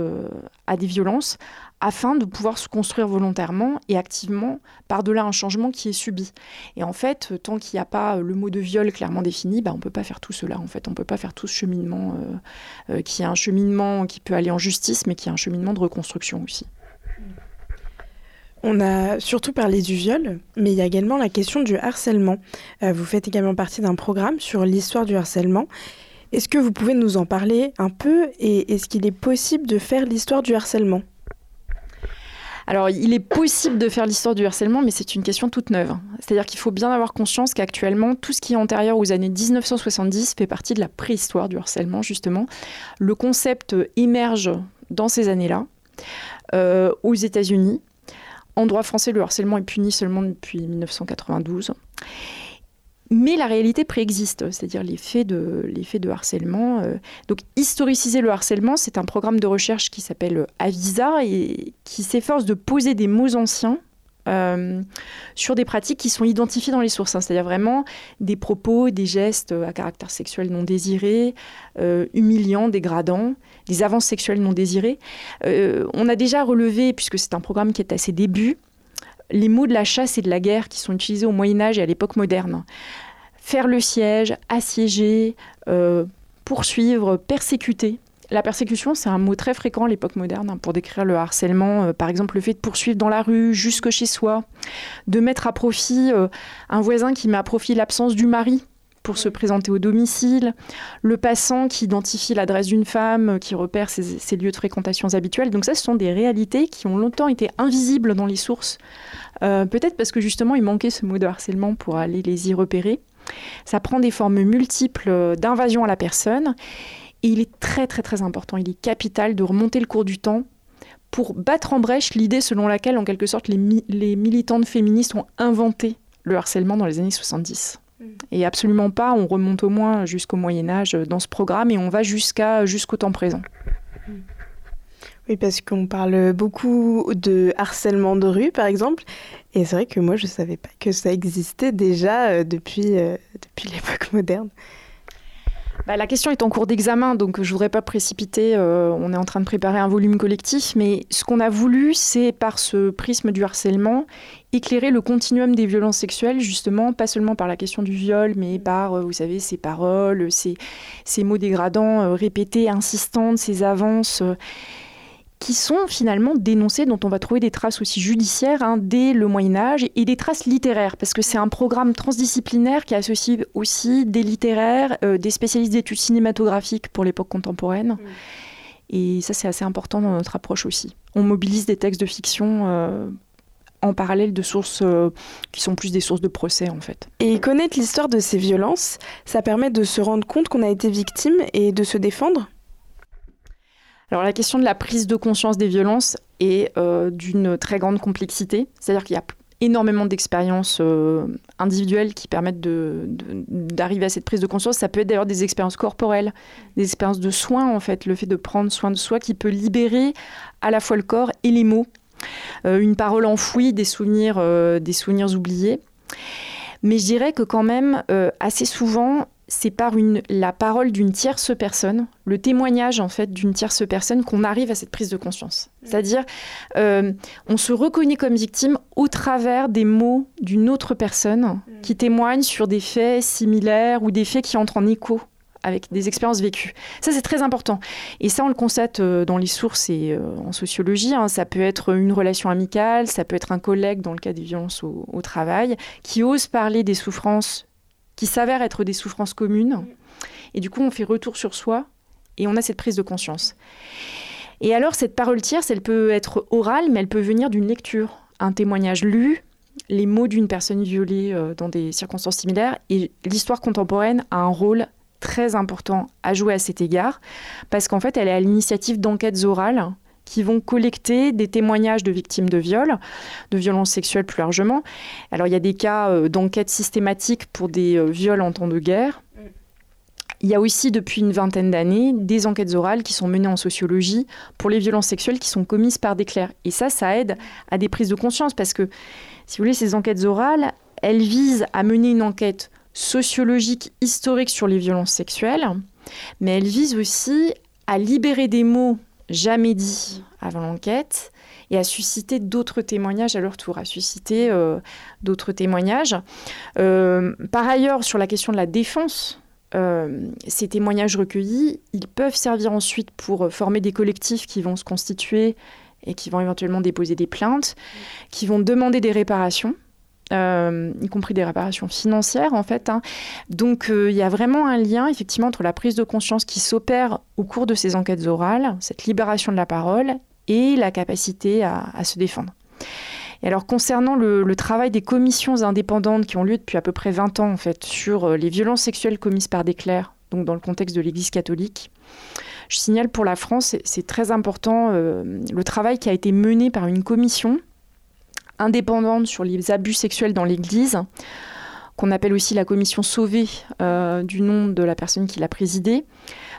à des violences, afin de pouvoir se construire volontairement et activement par-delà un changement qui est subi. Et en fait, tant qu'il n'y a pas le mot de viol clairement défini, bah, on ne peut pas faire tout cela. En fait, on ne peut pas faire tout ce cheminement euh, euh, qui est un cheminement qui peut aller en justice, mais qui est un cheminement de reconstruction aussi. On a surtout parlé du viol, mais il y a également la question du harcèlement. Euh, vous faites également partie d'un programme sur l'histoire du harcèlement. Est-ce que vous pouvez nous en parler un peu et est-ce qu'il est possible de faire l'histoire du harcèlement? Alors, il est possible de faire l'histoire du harcèlement, mais c'est une question toute neuve. C'est-à-dire qu'il faut bien avoir conscience qu'actuellement, tout ce qui est antérieur aux années 1970 fait partie de la préhistoire du harcèlement, justement. Le concept émerge dans ces années-là, euh, aux États-Unis. En droit français, le harcèlement est puni seulement depuis 1992. Mais la réalité préexiste, c'est-à-dire les faits de, harcèlement. Euh. Donc, historiciser le harcèlement, c'est un programme de recherche qui s'appelle Avisa et qui s'efforce de poser des mots anciens euh, sur des pratiques qui sont identifiées dans les sources, hein. c'est-à-dire vraiment des propos, des gestes à caractère sexuel non désiré, euh, humiliants, dégradants, des avances sexuelles non désirées. on a déjà relevé, puisque c'est un programme qui est à ses débuts, les mots de la chasse et de la guerre qui sont utilisés au Moyen Âge et à l'époque moderne faire le siège, assiéger, euh, poursuivre, persécuter. La persécution, c'est un mot très fréquent à l'époque moderne hein, pour décrire le harcèlement. Euh, par exemple, le fait de poursuivre dans la rue, jusque chez soi, de mettre à profit euh, un voisin qui met à profit l'absence du mari pour se présenter au domicile, le passant qui identifie l'adresse d'une femme, qui repère ses, ses, lieux de fréquentation habituels. Donc ça, ce sont des réalités qui ont longtemps été invisibles dans les sources, peut-être parce que justement, il manquait ce mot de harcèlement pour aller les y repérer. Ça prend des formes multiples d'invasion à la personne. Et il est très très très important, il est capital de remonter le cours du temps pour battre en brèche l'idée selon laquelle, en quelque sorte, les, militantes féministes ont inventé le harcèlement dans les années 70. Mm. Et absolument pas, on remonte au moins jusqu'au Moyen Âge dans ce programme et on va jusqu'à jusqu'au temps présent. Oui, parce qu'on parle beaucoup de harcèlement de rue, par exemple. Et c'est vrai que moi, je ne savais pas que ça existait déjà euh, depuis, euh, depuis l'époque moderne. Bah, la question est en cours d'examen, donc je ne voudrais pas précipiter. Euh, on est en train de préparer un volume collectif, mais ce qu'on a voulu, c'est par ce prisme du harcèlement, éclairer le continuum des violences sexuelles, justement, pas seulement par la question du viol, mais par, vous savez, ces paroles, ces, ces mots dégradants répétés, insistantes, ces avances qui sont finalement dénoncés, dont on va trouver des traces aussi judiciaires hein, dès le Moyen Âge, et des traces littéraires, parce que c'est un programme transdisciplinaire qui associe aussi des littéraires, euh, des spécialistes d'études cinématographiques pour l'époque contemporaine. Et ça, c'est assez important dans notre approche aussi. On mobilise des textes de fiction euh, en parallèle de sources euh, qui sont plus des sources de procès en fait. Et connaître l'histoire de ces violences, ça permet de se rendre compte qu'on a été victime et de se défendre? Alors la question de la prise de conscience des violences est euh, d'une très grande complexité, c'est-à-dire qu'il y a énormément d'expériences euh, individuelles qui permettent d'arriver à cette prise de conscience. Ça peut être d'ailleurs des expériences corporelles, des expériences de soins en fait, le fait de prendre soin de soi qui peut libérer à la fois le corps et les mots, euh, une parole enfouie, des souvenirs, des souvenirs oubliés. Mais je dirais que quand même, assez souvent, c'est par une, la parole d'une tierce personne, le témoignage en fait d'une tierce personne qu'on arrive à cette prise de conscience. Mm. C'est-à-dire, euh, on se reconnaît comme victime au travers des mots d'une autre personne mm. qui témoigne sur des faits similaires ou des faits qui entrent en écho avec des expériences vécues. Ça, c'est très important. Et ça, on le constate euh, dans les sources et euh, en sociologie. Hein. Ça peut être une relation amicale, ça peut être un collègue dans le cas des violences au travail, qui ose parler des souffrances qui s'avèrent être des souffrances communes. Et du coup, on fait retour sur soi et on a cette prise de conscience. Et alors, cette parole tierce, elle peut être orale, mais elle peut venir d'une lecture, un témoignage lu, les mots d'une personne violée euh, dans des circonstances similaires. Et l'histoire contemporaine a un rôle très important à jouer à cet égard, parce qu'en fait, elle est à l'initiative d'enquêtes orales qui vont collecter des témoignages de victimes de viol, de violences sexuelles plus largement. Alors il y a des cas euh, d'enquête systématique pour des euh, viols en temps de guerre. Il y a aussi depuis une vingtaine d'années des enquêtes orales qui sont menées en sociologie pour les violences sexuelles qui sont commises par des clercs. Et ça, ça aide à des prises de conscience parce que, si vous voulez, ces enquêtes orales, elle vise à mener une enquête sociologique, historique sur les violences sexuelles, mais elle vise aussi à libérer des mots jamais dits avant l'enquête et à susciter d'autres témoignages à leur tour, à susciter euh, d'autres témoignages. Euh, par ailleurs, sur la question de la défense, euh, ces témoignages recueillis, ils peuvent servir ensuite pour former des collectifs qui vont se constituer et qui vont éventuellement déposer des plaintes, qui vont demander des réparations. Y compris des réparations financières en fait. Hein. Donc il y a vraiment un lien effectivement entre la prise de conscience qui s'opère au cours de ces enquêtes orales, cette libération de la parole, et la capacité à, se défendre. Et alors concernant le, travail des commissions indépendantes qui ont lieu depuis à peu près 20 ans en fait sur euh, les violences sexuelles commises par des clercs, donc dans le contexte de l'Église catholique, je signale pour la France, c'est très important euh, le travail qui a été mené par une commission indépendante sur les abus sexuels dans l'Église, qu'on appelle aussi la commission sauvée euh, du nom de la personne qui l'a présidée.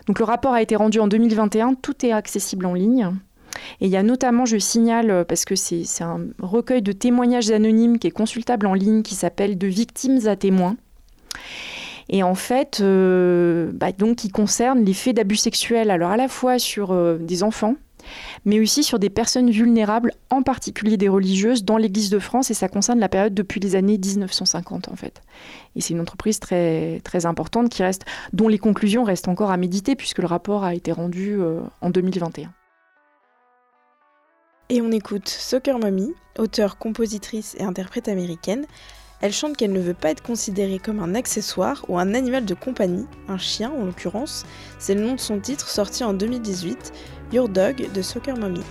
Donc le rapport a été rendu en 2021, tout est accessible en ligne. Et il y a notamment, je signale, euh, parce que c'est un recueil de témoignages anonymes qui est consultable en ligne, qui s'appelle De victimes à témoins. Et en fait, euh, bah, donc, qui concerne les faits d'abus sexuels, alors à la fois sur des enfants, mais aussi sur des personnes vulnérables, en particulier des religieuses, dans l'Église de France, et ça concerne la période depuis les années 1950 en fait. Et c'est une entreprise très, très importante qui reste, dont les conclusions restent encore à méditer, puisque le rapport a été rendu en 2021. Et on écoute Soccer Mommy, auteure, compositrice et interprète américaine. Elle chante qu'elle ne veut pas être considérée comme un accessoire ou un animal de compagnie, un chien en l'occurrence. C'est le nom de son titre sorti en 2018, Your Dog de Soccer Mommy.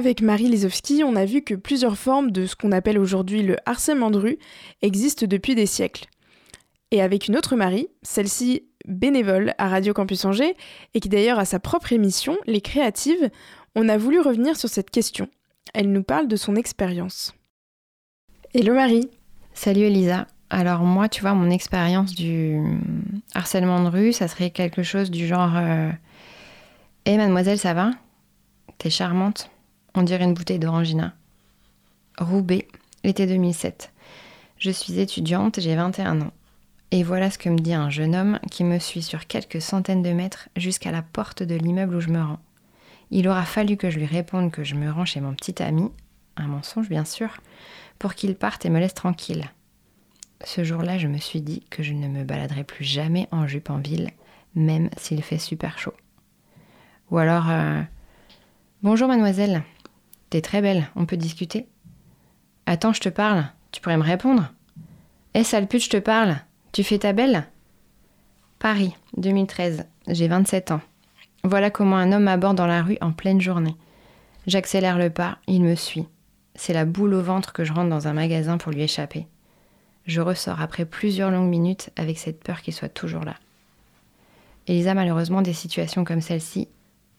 Avec Marie Lisowski, on a vu que plusieurs formes de ce qu'on appelle aujourd'hui le harcèlement de rue existent depuis des siècles. Et avec une autre Marie, celle-ci bénévole à Radio Campus Angers et qui d'ailleurs a sa propre émission, Les Créatives, on a voulu revenir sur cette question. Elle nous parle de son expérience. Hello Marie Salut Elisa alors moi, tu vois, mon expérience du harcèlement de rue, ça serait quelque chose du genre euh, mademoiselle, ça va? T'es charmante? On dirait une bouteille d'orangina. Roubaix, l'été 2007. Je suis étudiante, j'ai 21 ans. Et voilà ce que me dit un jeune homme qui me suit sur quelques centaines de mètres jusqu'à la porte de l'immeuble où je me rends. Il aura fallu que je lui réponde que je me rends chez mon petit ami, un mensonge bien sûr, pour qu'il parte et me laisse tranquille. Ce jour-là, je me suis dit que je ne me baladerai plus jamais en jupe en ville, même s'il fait super chaud. Ou alors, euh, bonjour mademoiselle, t'es très belle, on peut discuter Attends, je te parle, tu pourrais me répondre Eh sale pute, je te parle, tu fais ta belle? Paris, 2013, j'ai 27 ans. Voilà comment un homme m'aborde dans la rue en pleine journée. J'accélère le pas, il me suit. C'est la boule au ventre que je rentre dans un magasin pour lui échapper. Je ressors après plusieurs longues minutes avec cette peur qu'il soit toujours là. Elisa, malheureusement, des situations comme celle-ci,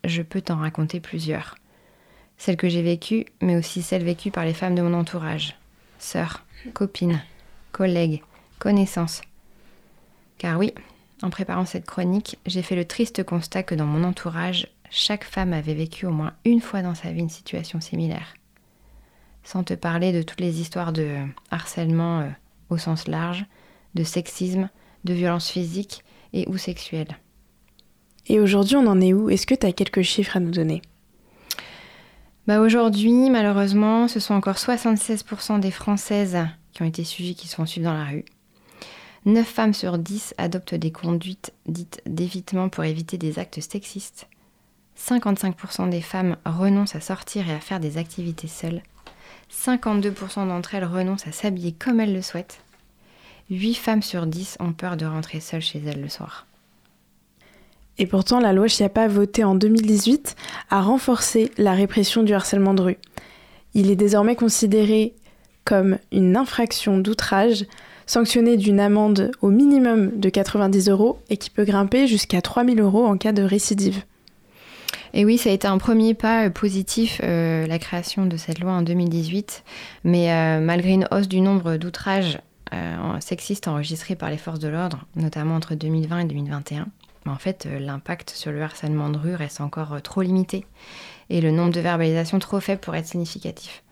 je peux t'en raconter plusieurs. Celles que j'ai vécues, mais aussi celles vécues par les femmes de mon entourage. Sœurs, copines, collègues, connaissances. Car oui, en préparant cette chronique, j'ai fait le triste constat que dans mon entourage, chaque femme avait vécu au moins une fois dans sa vie une situation similaire. Sans te parler de toutes les histoires de harcèlement euh, au sens large, de sexisme, de violence physique et ou sexuelle. Et aujourd'hui, on en est où? Est-ce que tu as quelques chiffres à nous donner? Bah Aujourd'hui, malheureusement, ce sont encore 76% des Françaises qui ont été suivies qui sont suivies dans la rue. 9 femmes sur 10 adoptent des conduites dites d'évitement pour éviter des actes sexistes. 55% des femmes renoncent à sortir et à faire des activités seules. 52% d'entre elles renoncent à s'habiller comme elles le souhaitent. 8 femmes sur 10 ont peur de rentrer seules chez elles le soir. Et pourtant, la loi Chiappa votée en 2018 a renforcé la répression du harcèlement de rue. Il est désormais considéré comme une infraction d'outrage, sanctionnée d'une amende au minimum de 90 euros et qui peut grimper jusqu'à 3000 euros en cas de récidive. Et oui, ça a été un premier pas euh, positif, euh, la création de cette loi en 2018. Mais euh, malgré une hausse du nombre d'outrages sexistes enregistrés par les forces de l'ordre, notamment entre 2020 et 2021, en fait, l'impact sur le harcèlement de rue reste encore trop limité et le nombre de verbalisations trop faible pour être significatif.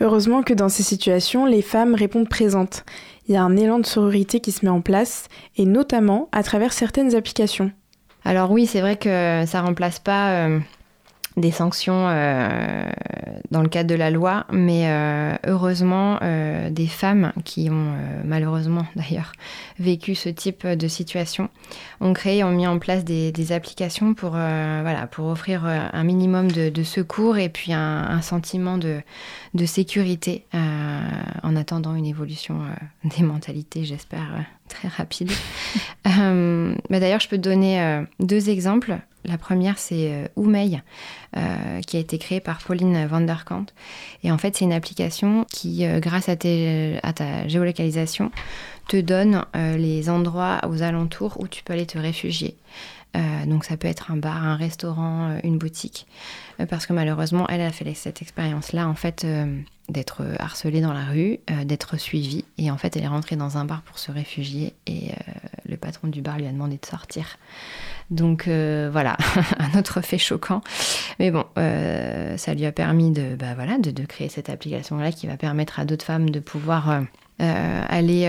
Heureusement que dans ces situations, les femmes répondent présentes. Il y a un élan de sororité qui se met en place, et notamment à travers certaines applications. Alors oui, c'est vrai que ça remplace pas euh, des sanctions euh, dans le cadre de la loi, mais euh, heureusement, euh, des femmes qui ont malheureusement d'ailleurs vécu ce type de situation ont créé, ont mis en place des, applications pour, voilà, pour offrir un minimum de, secours et puis un, sentiment de, de sécurité en attendant une évolution des mentalités, j'espère, très rapide. d'ailleurs, je peux te donner deux exemples. La première, c'est euh, Oumei, euh, qui a été créée par Pauline Vanderkant. Et en fait, c'est une application qui, euh, grâce à, ta géolocalisation, te donne les endroits aux alentours où tu peux aller te réfugier. Donc ça peut être un bar, un restaurant, une boutique. parce que malheureusement, elle a fait cette expérience-là, en fait, d'être harcelée dans la rue, d'être suivie. Et en fait, elle est rentrée dans un bar pour se réfugier. Et le patron du bar lui a demandé de sortir. Donc euh, voilà, un autre fait choquant. Mais bon, euh, ça lui a permis de, bah, voilà, de, créer cette application-là qui va permettre à d'autres femmes de pouvoir... Euh, aller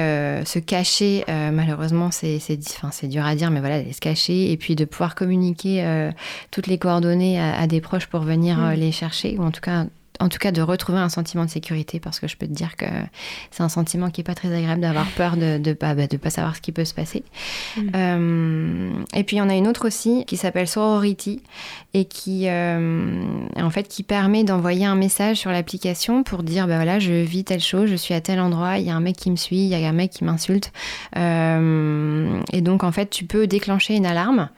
se cacher, malheureusement c'est dur à dire, mais voilà, aller se cacher et puis de pouvoir communiquer toutes les coordonnées à, des proches pour venir mmh. les chercher, ou en tout cas en tout cas de retrouver un sentiment de sécurité parce que je peux te dire que c'est un sentiment qui est pas très agréable d'avoir peur de ne pas, bah, de pas savoir ce qui peut se passer. Mm. Euh, et puis il y en a une autre aussi qui s'appelle Sorority et qui euh, en fait qui permet d'envoyer un message sur l'application pour dire bah voilà je vis telle chose, je suis à tel endroit, il y a un mec qui me suit, il y a un mec qui m'insulte euh, et donc en fait tu peux déclencher une alarme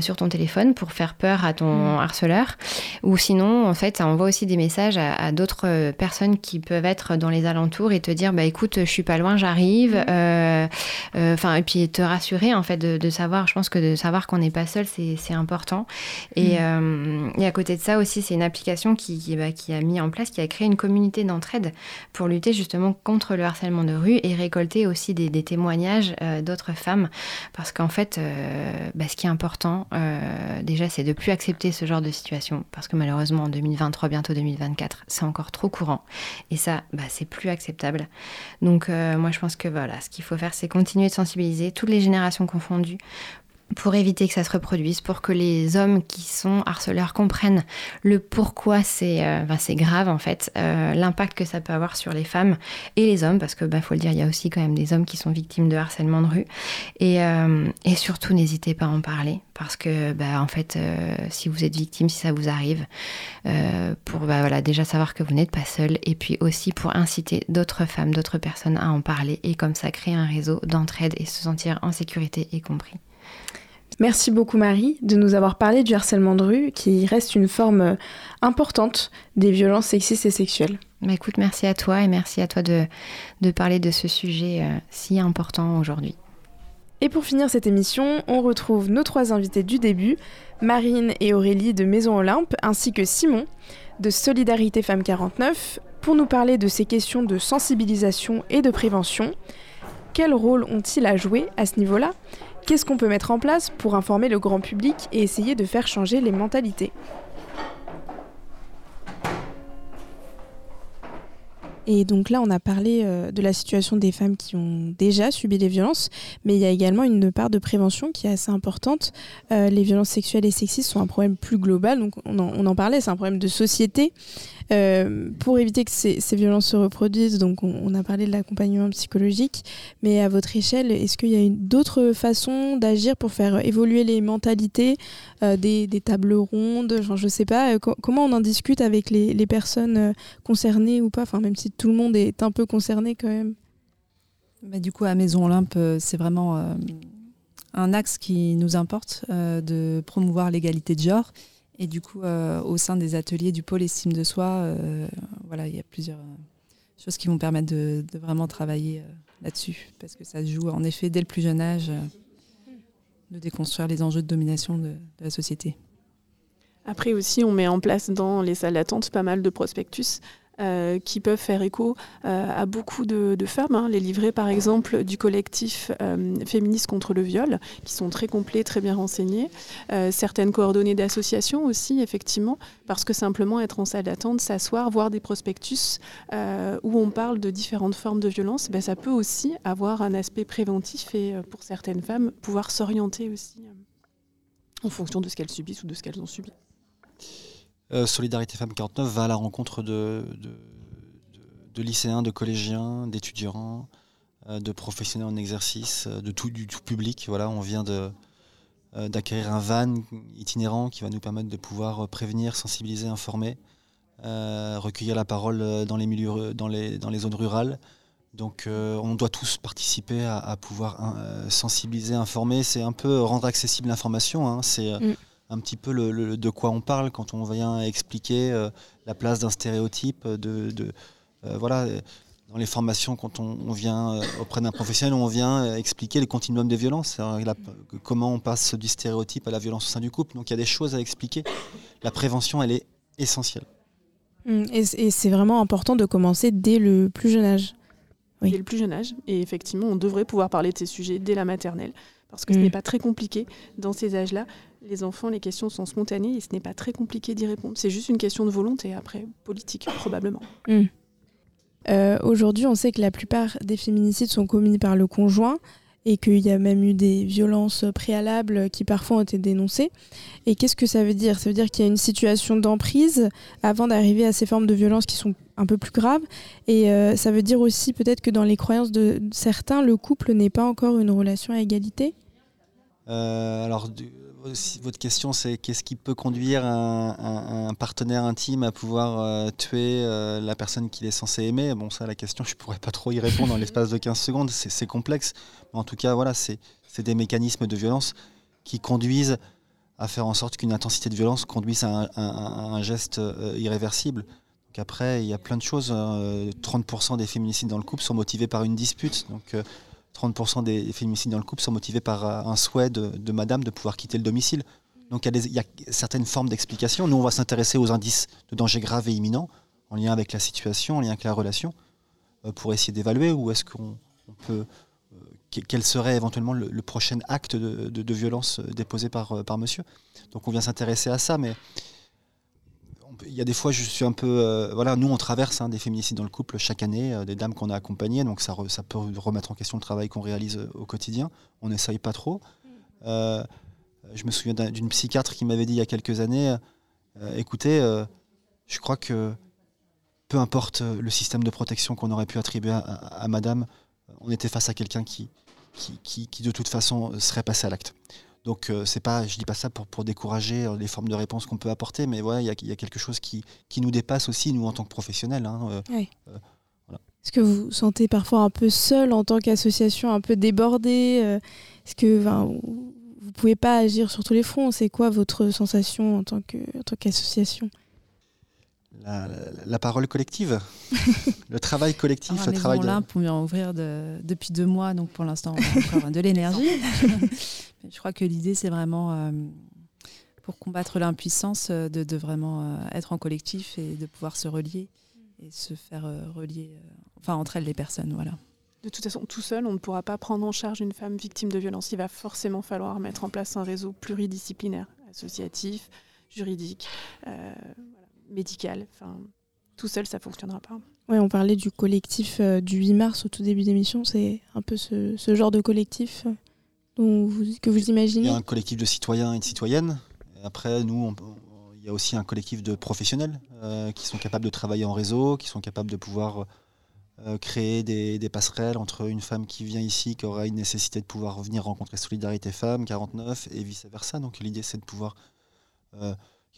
sur ton téléphone pour faire peur à ton mm. harceleur ou sinon en fait ça envoie aussi des messages à, d'autres personnes qui peuvent être dans les alentours et te dire bah écoute je suis pas loin j'arrive mmh. enfin et puis te rassurer en fait de, savoir je pense que de savoir qu'on n'est pas seul c'est important et, mmh. et, à côté de ça aussi c'est une application qui, qui, bah, qui, a mis en place qui a créé une communauté d'entraide pour lutter justement contre le harcèlement de rue et récolter aussi des, témoignages d'autres femmes parce qu'en fait bah, ce qui est important déjà c'est de plus accepter ce genre de situation parce que malheureusement en 2023, bientôt 2024, c'est encore trop courant. Et ça, bah, c'est plus acceptable. Donc euh, moi je pense que voilà, ce qu'il faut faire, c'est continuer de sensibiliser toutes les générations confondues pour éviter que ça se reproduise, pour que les hommes qui sont harceleurs comprennent le pourquoi c'est euh, grave en fait, euh, l'impact que ça peut avoir sur les femmes et les hommes, parce que bah faut le dire, il y a aussi quand même des hommes qui sont victimes de harcèlement de rue. Et, euh, et surtout, n'hésitez pas à en parler, parce que bah, en fait, si vous êtes victime, si ça vous arrive, pour bah, voilà, déjà savoir que vous n'êtes pas seul, et puis aussi pour inciter d'autres femmes, d'autres personnes à en parler, et comme ça créer un réseau d'entraide et se sentir en sécurité et compris. Merci beaucoup Marie de nous avoir parlé du harcèlement de rue qui reste une forme euh, importante des violences sexistes et sexuelles. Bah écoute, merci à toi et merci à toi de, de parler de ce sujet euh, si important aujourd'hui. Et pour finir cette émission, on retrouve nos trois invités du début, Marine et Aurélie de Maison Olympe, ainsi que Simon de Solidarité Femmes 49, pour nous parler de ces questions de sensibilisation et de prévention. Quel rôle ont-ils à jouer à ce niveau-là? Qu'est-ce qu'on peut mettre en place pour informer le grand public et essayer de faire changer les mentalités? Et donc là, on a parlé euh, de la situation des femmes qui ont déjà subi des violences, mais il y a également une part de prévention qui est assez importante. Euh, les violences sexuelles et sexistes sont un problème plus global, donc on en parlait, c'est un problème de société. Euh, pour éviter que ces, violences se reproduisent, donc on, a parlé de l'accompagnement psychologique, mais à votre échelle, est-ce qu'il y a d'autres façons d'agir pour faire évoluer les mentalités, des, tables rondes, je sais pas, comment on en discute avec les, les personnes concernées ou pas, enfin même si tout le monde est un peu concerné quand même. Bah, du coup, à Maison Olympe, c'est vraiment un axe qui nous importe de promouvoir l'égalité de genre et du coup, euh, au sein des ateliers du pôle estime de soi, euh, voilà, il y a plusieurs euh, choses qui vont permettre de, vraiment travailler là-dessus, parce que ça se joue en effet dès le plus jeune âge de déconstruire les enjeux de domination de, de la société. Après aussi, on met en place dans les salles d'attente pas mal de prospectus euh, qui peuvent faire écho euh, à beaucoup de, femmes. Hein. Les livrets, par exemple, du collectif euh, Féministes contre le viol, qui sont très complets, très bien renseignés. certaines coordonnées d'associations aussi, effectivement, parce que simplement être en salle d'attente, s'asseoir, voir des prospectus où on parle de différentes formes de violence, ben, ça peut aussi avoir un aspect préventif et pour certaines femmes, pouvoir s'orienter aussi en fonction de ce qu'elles subissent ou de ce qu'elles ont subi. Euh, Solidarité Femmes 49 va à la rencontre de, de, lycéens, de collégiens, d'étudiants, euh, de professionnels en exercice, euh, de tout, du tout public. Voilà, on vient de, d'acquérir un van itinérant qui va nous permettre de pouvoir prévenir, sensibiliser, informer, recueillir la parole dans les milieux, dans les, dans les zones rurales. Donc on doit tous participer à, pouvoir sensibiliser, informer. C'est un peu rendre accessible l'information. Hein. C'est mm un petit peu le, de quoi on parle quand on vient expliquer euh, la place d'un stéréotype. De, euh, voilà, dans les formations, quand on, vient euh, auprès d'un professionnel, on vient expliquer le continuum des violences, comment on passe du stéréotype à la violence au sein du couple. Donc il y a des choses à expliquer. La prévention, elle est essentielle. Mmh, et, c'est vraiment important de commencer dès le plus jeune âge. Dès le plus jeune âge. Et effectivement, on devrait pouvoir parler de ces sujets dès la maternelle parce que ce mmh. n'est pas très compliqué dans ces âges-là les enfants, les questions sont spontanées et ce n'est pas très compliqué d'y répondre. C'est juste une question de volonté, après, politique, probablement. Hmm. Euh, aujourd'hui, on sait que la plupart des féminicides sont commis par le conjoint et qu'il y a même eu des violences préalables qui parfois ont été dénoncées. Et qu'est-ce que ça veut dire? Ça veut dire qu'il y a une situation d'emprise avant d'arriver à ces formes de violence qui sont un peu plus graves. Et euh, ça veut dire aussi peut-être que dans les croyances de certains, le couple n'est pas encore une relation à égalité? Euh, Alors, votre question, c'est qu'est-ce qui peut conduire un, partenaire intime à pouvoir euh, tuer euh, la personne qu'il est censé aimer? Bon, ça, la question, je ne pourrais pas trop y répondre en l'espace de 15 secondes. C'est complexe. Mais en tout cas, voilà, c'est des mécanismes de violence qui conduisent à faire en sorte qu'une intensité de violence conduise à un, geste euh, irréversible. Donc après, il y a plein de choses. 30% hein. des féminicides dans le couple sont motivés par une dispute. Donc 30% des féminicides dans le couple sont motivés par un souhait de, madame de pouvoir quitter le domicile. Donc il y, a certaines formes d'explication. Nous, on va s'intéresser aux indices de danger grave et imminent en lien avec la situation, en lien avec la relation, pour essayer d'évaluer où est-ce qu'on peut quel serait éventuellement le, prochain acte de, violence déposé par, par monsieur. Donc on vient s'intéresser à ça, mais il y a des fois, je suis un peu. Euh, voilà, nous, on traverse hein, des féminicides dans le couple chaque année, euh, des dames qu'on a accompagnées, donc ça, peut remettre en question le travail qu'on réalise euh, au quotidien. On n'essaye pas trop. je me souviens d'une psychiatre qui m'avait dit il y a quelques années écoutez, je crois que peu importe le système de protection qu'on aurait pu attribuer à madame, on était face à quelqu'un qui, qui, qui, de toute façon serait passé à l'acte. Donc euh, c'est pas, je dis pas ça pour, pour décourager euh, les formes de réponse qu'on peut apporter, mais voilà, il y, y, a quelque chose qui, qui, nous dépasse aussi, nous en tant que professionnels. Hein, euh, Est-ce que vous vous sentez parfois un peu seul en tant qu'association, un peu débordé Est-ce que vous ne pouvez pas agir sur tous les fronts C'est quoi votre sensation en tant qu'association? La, parole collective, le travail collectif, le travail de... pour en ouvrir depuis deux mois, donc pour l'instant on a encore de l'énergie. je crois que l'idée c'est vraiment euh, pour combattre l'impuissance euh, de, vraiment euh, être en collectif et de pouvoir se relier et se faire relier, enfin entre elles les personnes, voilà. De toute façon, tout seul, on ne pourra pas prendre en charge une femme victime de violence. Il va forcément falloir mettre en place un réseau pluridisciplinaire, associatif, juridique médical. Enfin, tout seul, ça fonctionnera pas. Oui, on parlait du collectif euh, du 8 mars au tout début d'émission. C'est un peu ce, genre de collectif euh, que vous imaginez Il y a un collectif de citoyens et de citoyennes. après, nous, il y a aussi un collectif de professionnels euh, qui sont capables de travailler en réseau, qui sont capables de pouvoir créer des, des, passerelles entre une femme qui vient ici, qui aura une nécessité de pouvoir venir rencontrer Solidarité Femmes 49 et vice-versa. Donc l'idée, c'est de pouvoir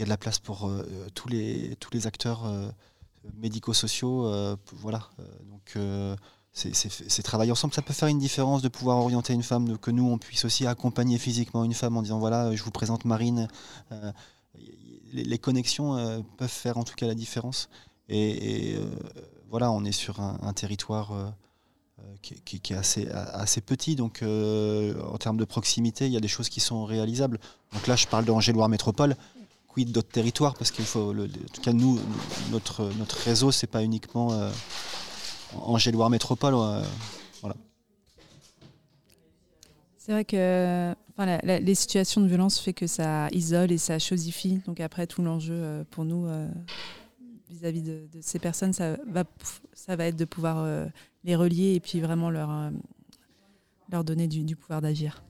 y a de la place pour euh, tous, les, tous les acteurs euh, médico-sociaux. Euh, voilà. donc, c'est travailler ensemble. Ça peut faire une différence de pouvoir orienter une femme, que nous, on puisse aussi accompagner physiquement une femme en disant voilà, je vous présente Marine. les, connexions peuvent faire en tout cas la différence. Et, voilà, on est sur un, territoire qui, qui, est assez, assez petit. Donc, en termes de proximité, il y a des choses qui sont réalisables. Donc là, je parle d'Angéloire Métropole quid d'autres territoires Parce qu'il faut, en tout cas, nous, notre, notre réseau, c'est pas uniquement euh, Angéloire Métropole. Euh, voilà. C'est vrai que les situations de violence fait que ça isole et ça chosifie. Donc après, tout l'enjeu euh, pour nous vis-à-vis de, ces personnes, ça va, ça va être de pouvoir les relier et puis vraiment leur, leur donner du pouvoir d'agir.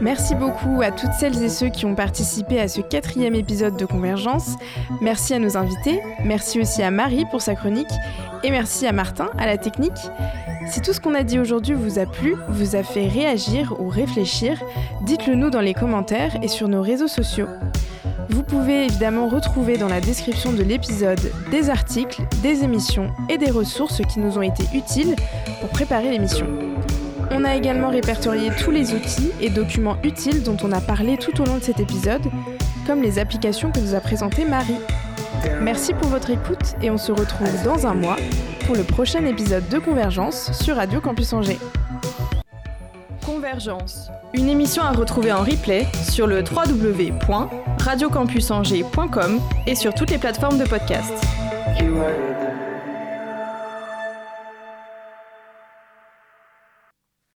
Merci beaucoup à toutes celles et ceux qui ont participé à ce quatrième épisode de Convergence. Merci à nos invités, merci aussi à Marie pour sa chronique et merci à Martin à la technique. Si tout ce qu'on a dit aujourd'hui vous a plu, vous a fait réagir ou réfléchir, dites-le nous dans les commentaires et sur nos réseaux sociaux. Vous pouvez évidemment retrouver dans la description de l'épisode des articles, des émissions et des ressources qui nous ont été utiles pour préparer l'émission. On a également répertorié tous les outils et documents utiles dont on a parlé tout au long de cet épisode, comme les applications que nous a présentées Marie. Merci pour votre écoute et on se retrouve dans un mois pour le prochain épisode de Convergence sur Radio Campus Angers. Convergence, une émission à retrouver en replay sur le www.radiocampusangers.com et sur toutes les plateformes de podcast.